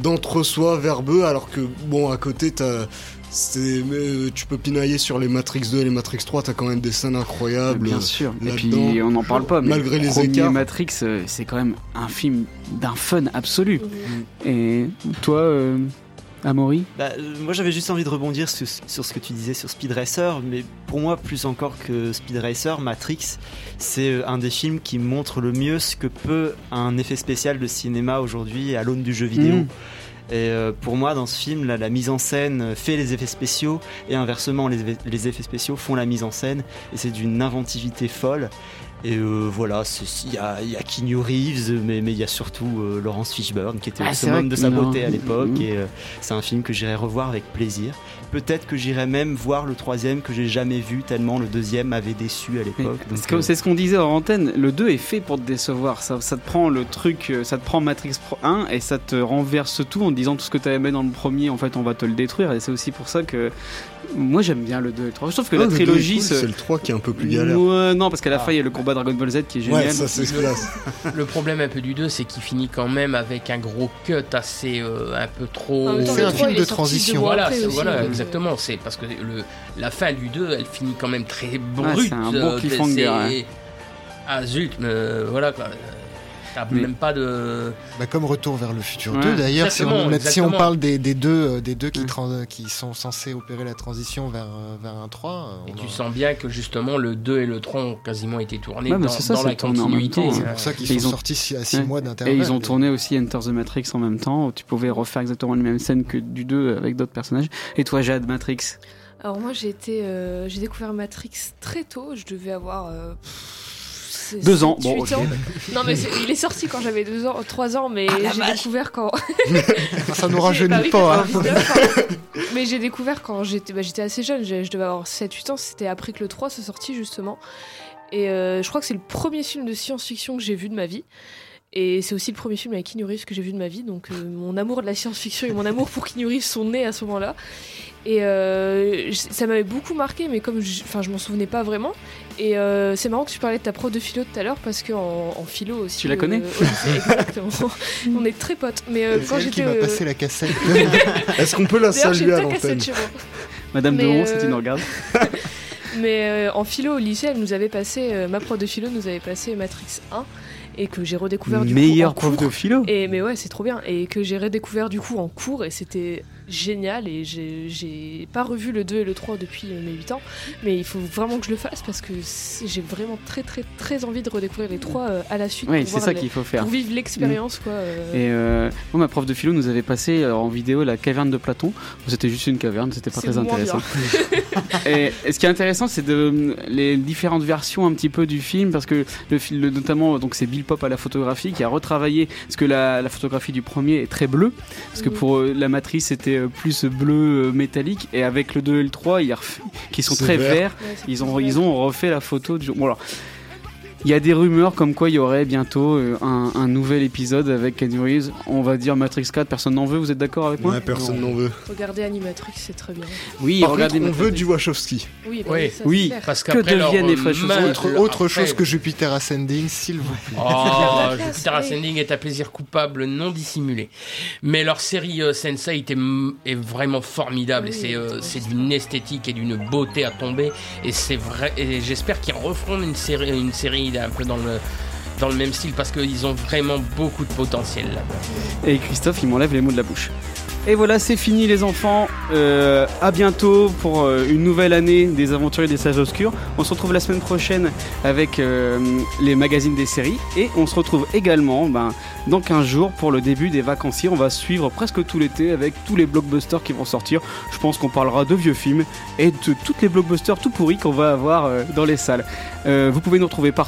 d'entre-soi verbeux, alors que, bon, à côté, t'as. C'est- euh, tu peux pinailler sur les Matrix 2 et les Matrix 3, t'as quand même des scènes incroyables. Bien sûr. Et puis on n'en parle pas, mais Malgré le les écarts. Matrix, euh, c'est quand même un film d'un fun absolu. Mm. Et toi, euh, Amaury? Bah, moi j'avais juste envie de rebondir sur, sur ce que tu disais sur Speed Racer, mais pour moi plus encore que Speed Racer, Matrix, c'est un des films qui montre le mieux ce que peut un effet spécial de cinéma aujourd'hui à l'aune du jeu vidéo. Mhm. Et euh, pour moi, dans ce film, la mise en scène fait les effets spéciaux et inversement, les effets spéciaux font la mise en scène et c'est d'une inventivité folle. Et euh, voilà, il y a, y a Keanu Reeves, mais mais il y a surtout euh, Laurence Fishburne qui était Ah, au summum de sa non. beauté à l'époque. Mhm. Et euh, c'est un film que j'irai revoir avec plaisir. Peut-être que j'irai même voir le troisième que j'ai jamais vu tellement le deuxième m'avait déçu à l'époque. C'est euh, ce qu'on disait en antenne, le 2 est fait pour te décevoir. Ça, ça te prend le truc, ça te prend Matrix Pro 1 et ça te renverse tout en te disant tout ce que tu aimé dans le premier, en fait, on va te le détruire. Et c'est aussi pour ça que moi j'aime bien le 2 et le 3. Je trouve que Ah, la trilogie. cool, se- C'est le 3 qui est un peu plus galère. Ouais, non, parce qu'à la fin il y a le combat Dragon Ball Z qui est génial. Ouais, ça c'est classe. Le problème un peu du 2, c'est qu'il finit quand même avec un gros cut assez euh, un peu trop. C'est un film de transition. Voilà, aussi, voilà donc, euh, exactement. C'est parce que le, la fin du 2, elle finit quand même très Ouais, brute. c'est un bon euh, cliffhanger, ouais. Ah zut, mais euh, voilà quoi. T'as même pas de. Bah, comme Retour vers le futur Ouais. 2 d'ailleurs, si si on parle des, des deux, euh, des deux qui, qui sont censés opérer la transition vers, euh, vers un 3, euh, Et tu a- sens bien que justement le 2 et le 3 ont quasiment été tournés Ouais, dans, c'est ça, dans c'est la continuité. c'est hein. pour ça qu'ils Et sont ils ont- sortis à 6 Ouais. mois d'intervalle. Et ils ont tourné aussi Enter the Matrix en même temps. où Tu pouvais refaire exactement les mêmes scènes que du 2 avec d'autres personnages. Et toi, Jade, Matrix? Alors moi j'ai été, euh, j'ai découvert Matrix très tôt. Je devais avoir euh, Deux ans. Bon, huit ok. ans. Non mais il est sorti quand j'avais deux ans, trois ans, mais j'ai découvert quand. Ça nous rajeunit bah pas. hein. 99, hein. mais j'ai découvert quand j'étais, bah, assez jeune. j'ai- Je devais avoir 7-8 ans. C'était après que le 3 soit sorti justement. Et euh, je crois que c'est le premier film de science-fiction que j'ai vu de ma vie. Et c'est aussi le premier film avec Keanu Reeves que j'ai vu de ma vie. Donc euh, mon amour de la science-fiction et mon amour pour Keanu Reeves sont nés à ce moment-là. Et euh, ça m'avait beaucoup marqué, mais comme je, enfin, je m'en souvenais pas vraiment. Et euh, c'est marrant que tu parlais de ta prof de philo tout à l'heure parce qu'en en philo aussi. Tu la connais euh, lycée, Exactement. On est très potes. Mais euh, C'est quand elle qui j'étais. m'a euh, passé la cassette. Est-ce qu'on peut la saluer à l'antenne. Madame Mais, Deron, si tu euh, nous regardes. Mais euh, en philo au lycée, elle nous avait passé, euh, ma prof de philo nous avait passé Matrix 1 et que j'ai redécouvert du Meilleur coup en prof cours. de philo. Et mais ouais, c'est trop bien et que j'ai redécouvert du coup en cours et c'était génial et j'ai- pas revu le 2 et le 3 depuis euh, mes 8 ans, mais il faut vraiment que je le fasse parce que j'ai vraiment très très très envie de redécouvrir les 3 euh, à la suite. Oui, pour c'est ça qu'il faut faire. Pour vivre l'expérience quoi. euh. Et euh, moi, ma prof de philo nous avait passé en vidéo la caverne de Platon. C'était juste une caverne, c'était pas très intéressant. et, et ce qui est intéressant, c'est de les différentes versions un petit peu du film, parce que le film, le- notamment, donc c'est Bill Pop à la photographie qui a retravaillé, parce que la, la photographie du premier est très bleue, parce que pour euh, la matrice c'était euh, plus bleu euh, métallique, et avec le 2 et le 3, ils ref- qui sont très vert. verts, Ouais, ils ont, ils ont refait la photo du. Bon alors. Il y a des rumeurs comme quoi il y aurait bientôt euh, un, un nouvel épisode avec Keanu Reeves. On va dire Matrix 4, personne n'en veut, vous êtes d'accord avec moi? Ouais, personne n'en veut. Regardez Animatrix, c'est très bien. Oui, Par regardez contre, on veut du Wachowski. Oui, bah Oui, ça, oui, clair. Parce Que qu'après leur, deviennent les mal- Autre, chose que Jupiter Ascending, s'il vous plaît. Oh, Jupiter. Ascending est un plaisir coupable non dissimulé. Mais leur série euh, Sense8 est, m- est vraiment formidable. Oui, et c'est, euh, c'est d'une esthétique et d'une beauté à tomber. Et c'est vrai. Et j'espère qu'ils referont une série, une série un peu dans le dans le même style parce qu'ils ont vraiment beaucoup de potentiel là-bas. Et Christophe, il m'enlève les mots de la bouche. Et voilà, c'est fini les enfants. Euh, à bientôt pour euh, une nouvelle année des aventuriers des sages obscurs. On se retrouve la semaine prochaine avec euh, les magazines des séries. Et on se retrouve également ben, dans 15 jours pour le début des vacanciers. On va suivre presque tout l'été avec tous les blockbusters qui vont sortir. Je pense qu'on parlera de vieux films et de toutes les blockbusters tout pourris qu'on va avoir euh, dans les salles. Vous pouvez nous retrouver partout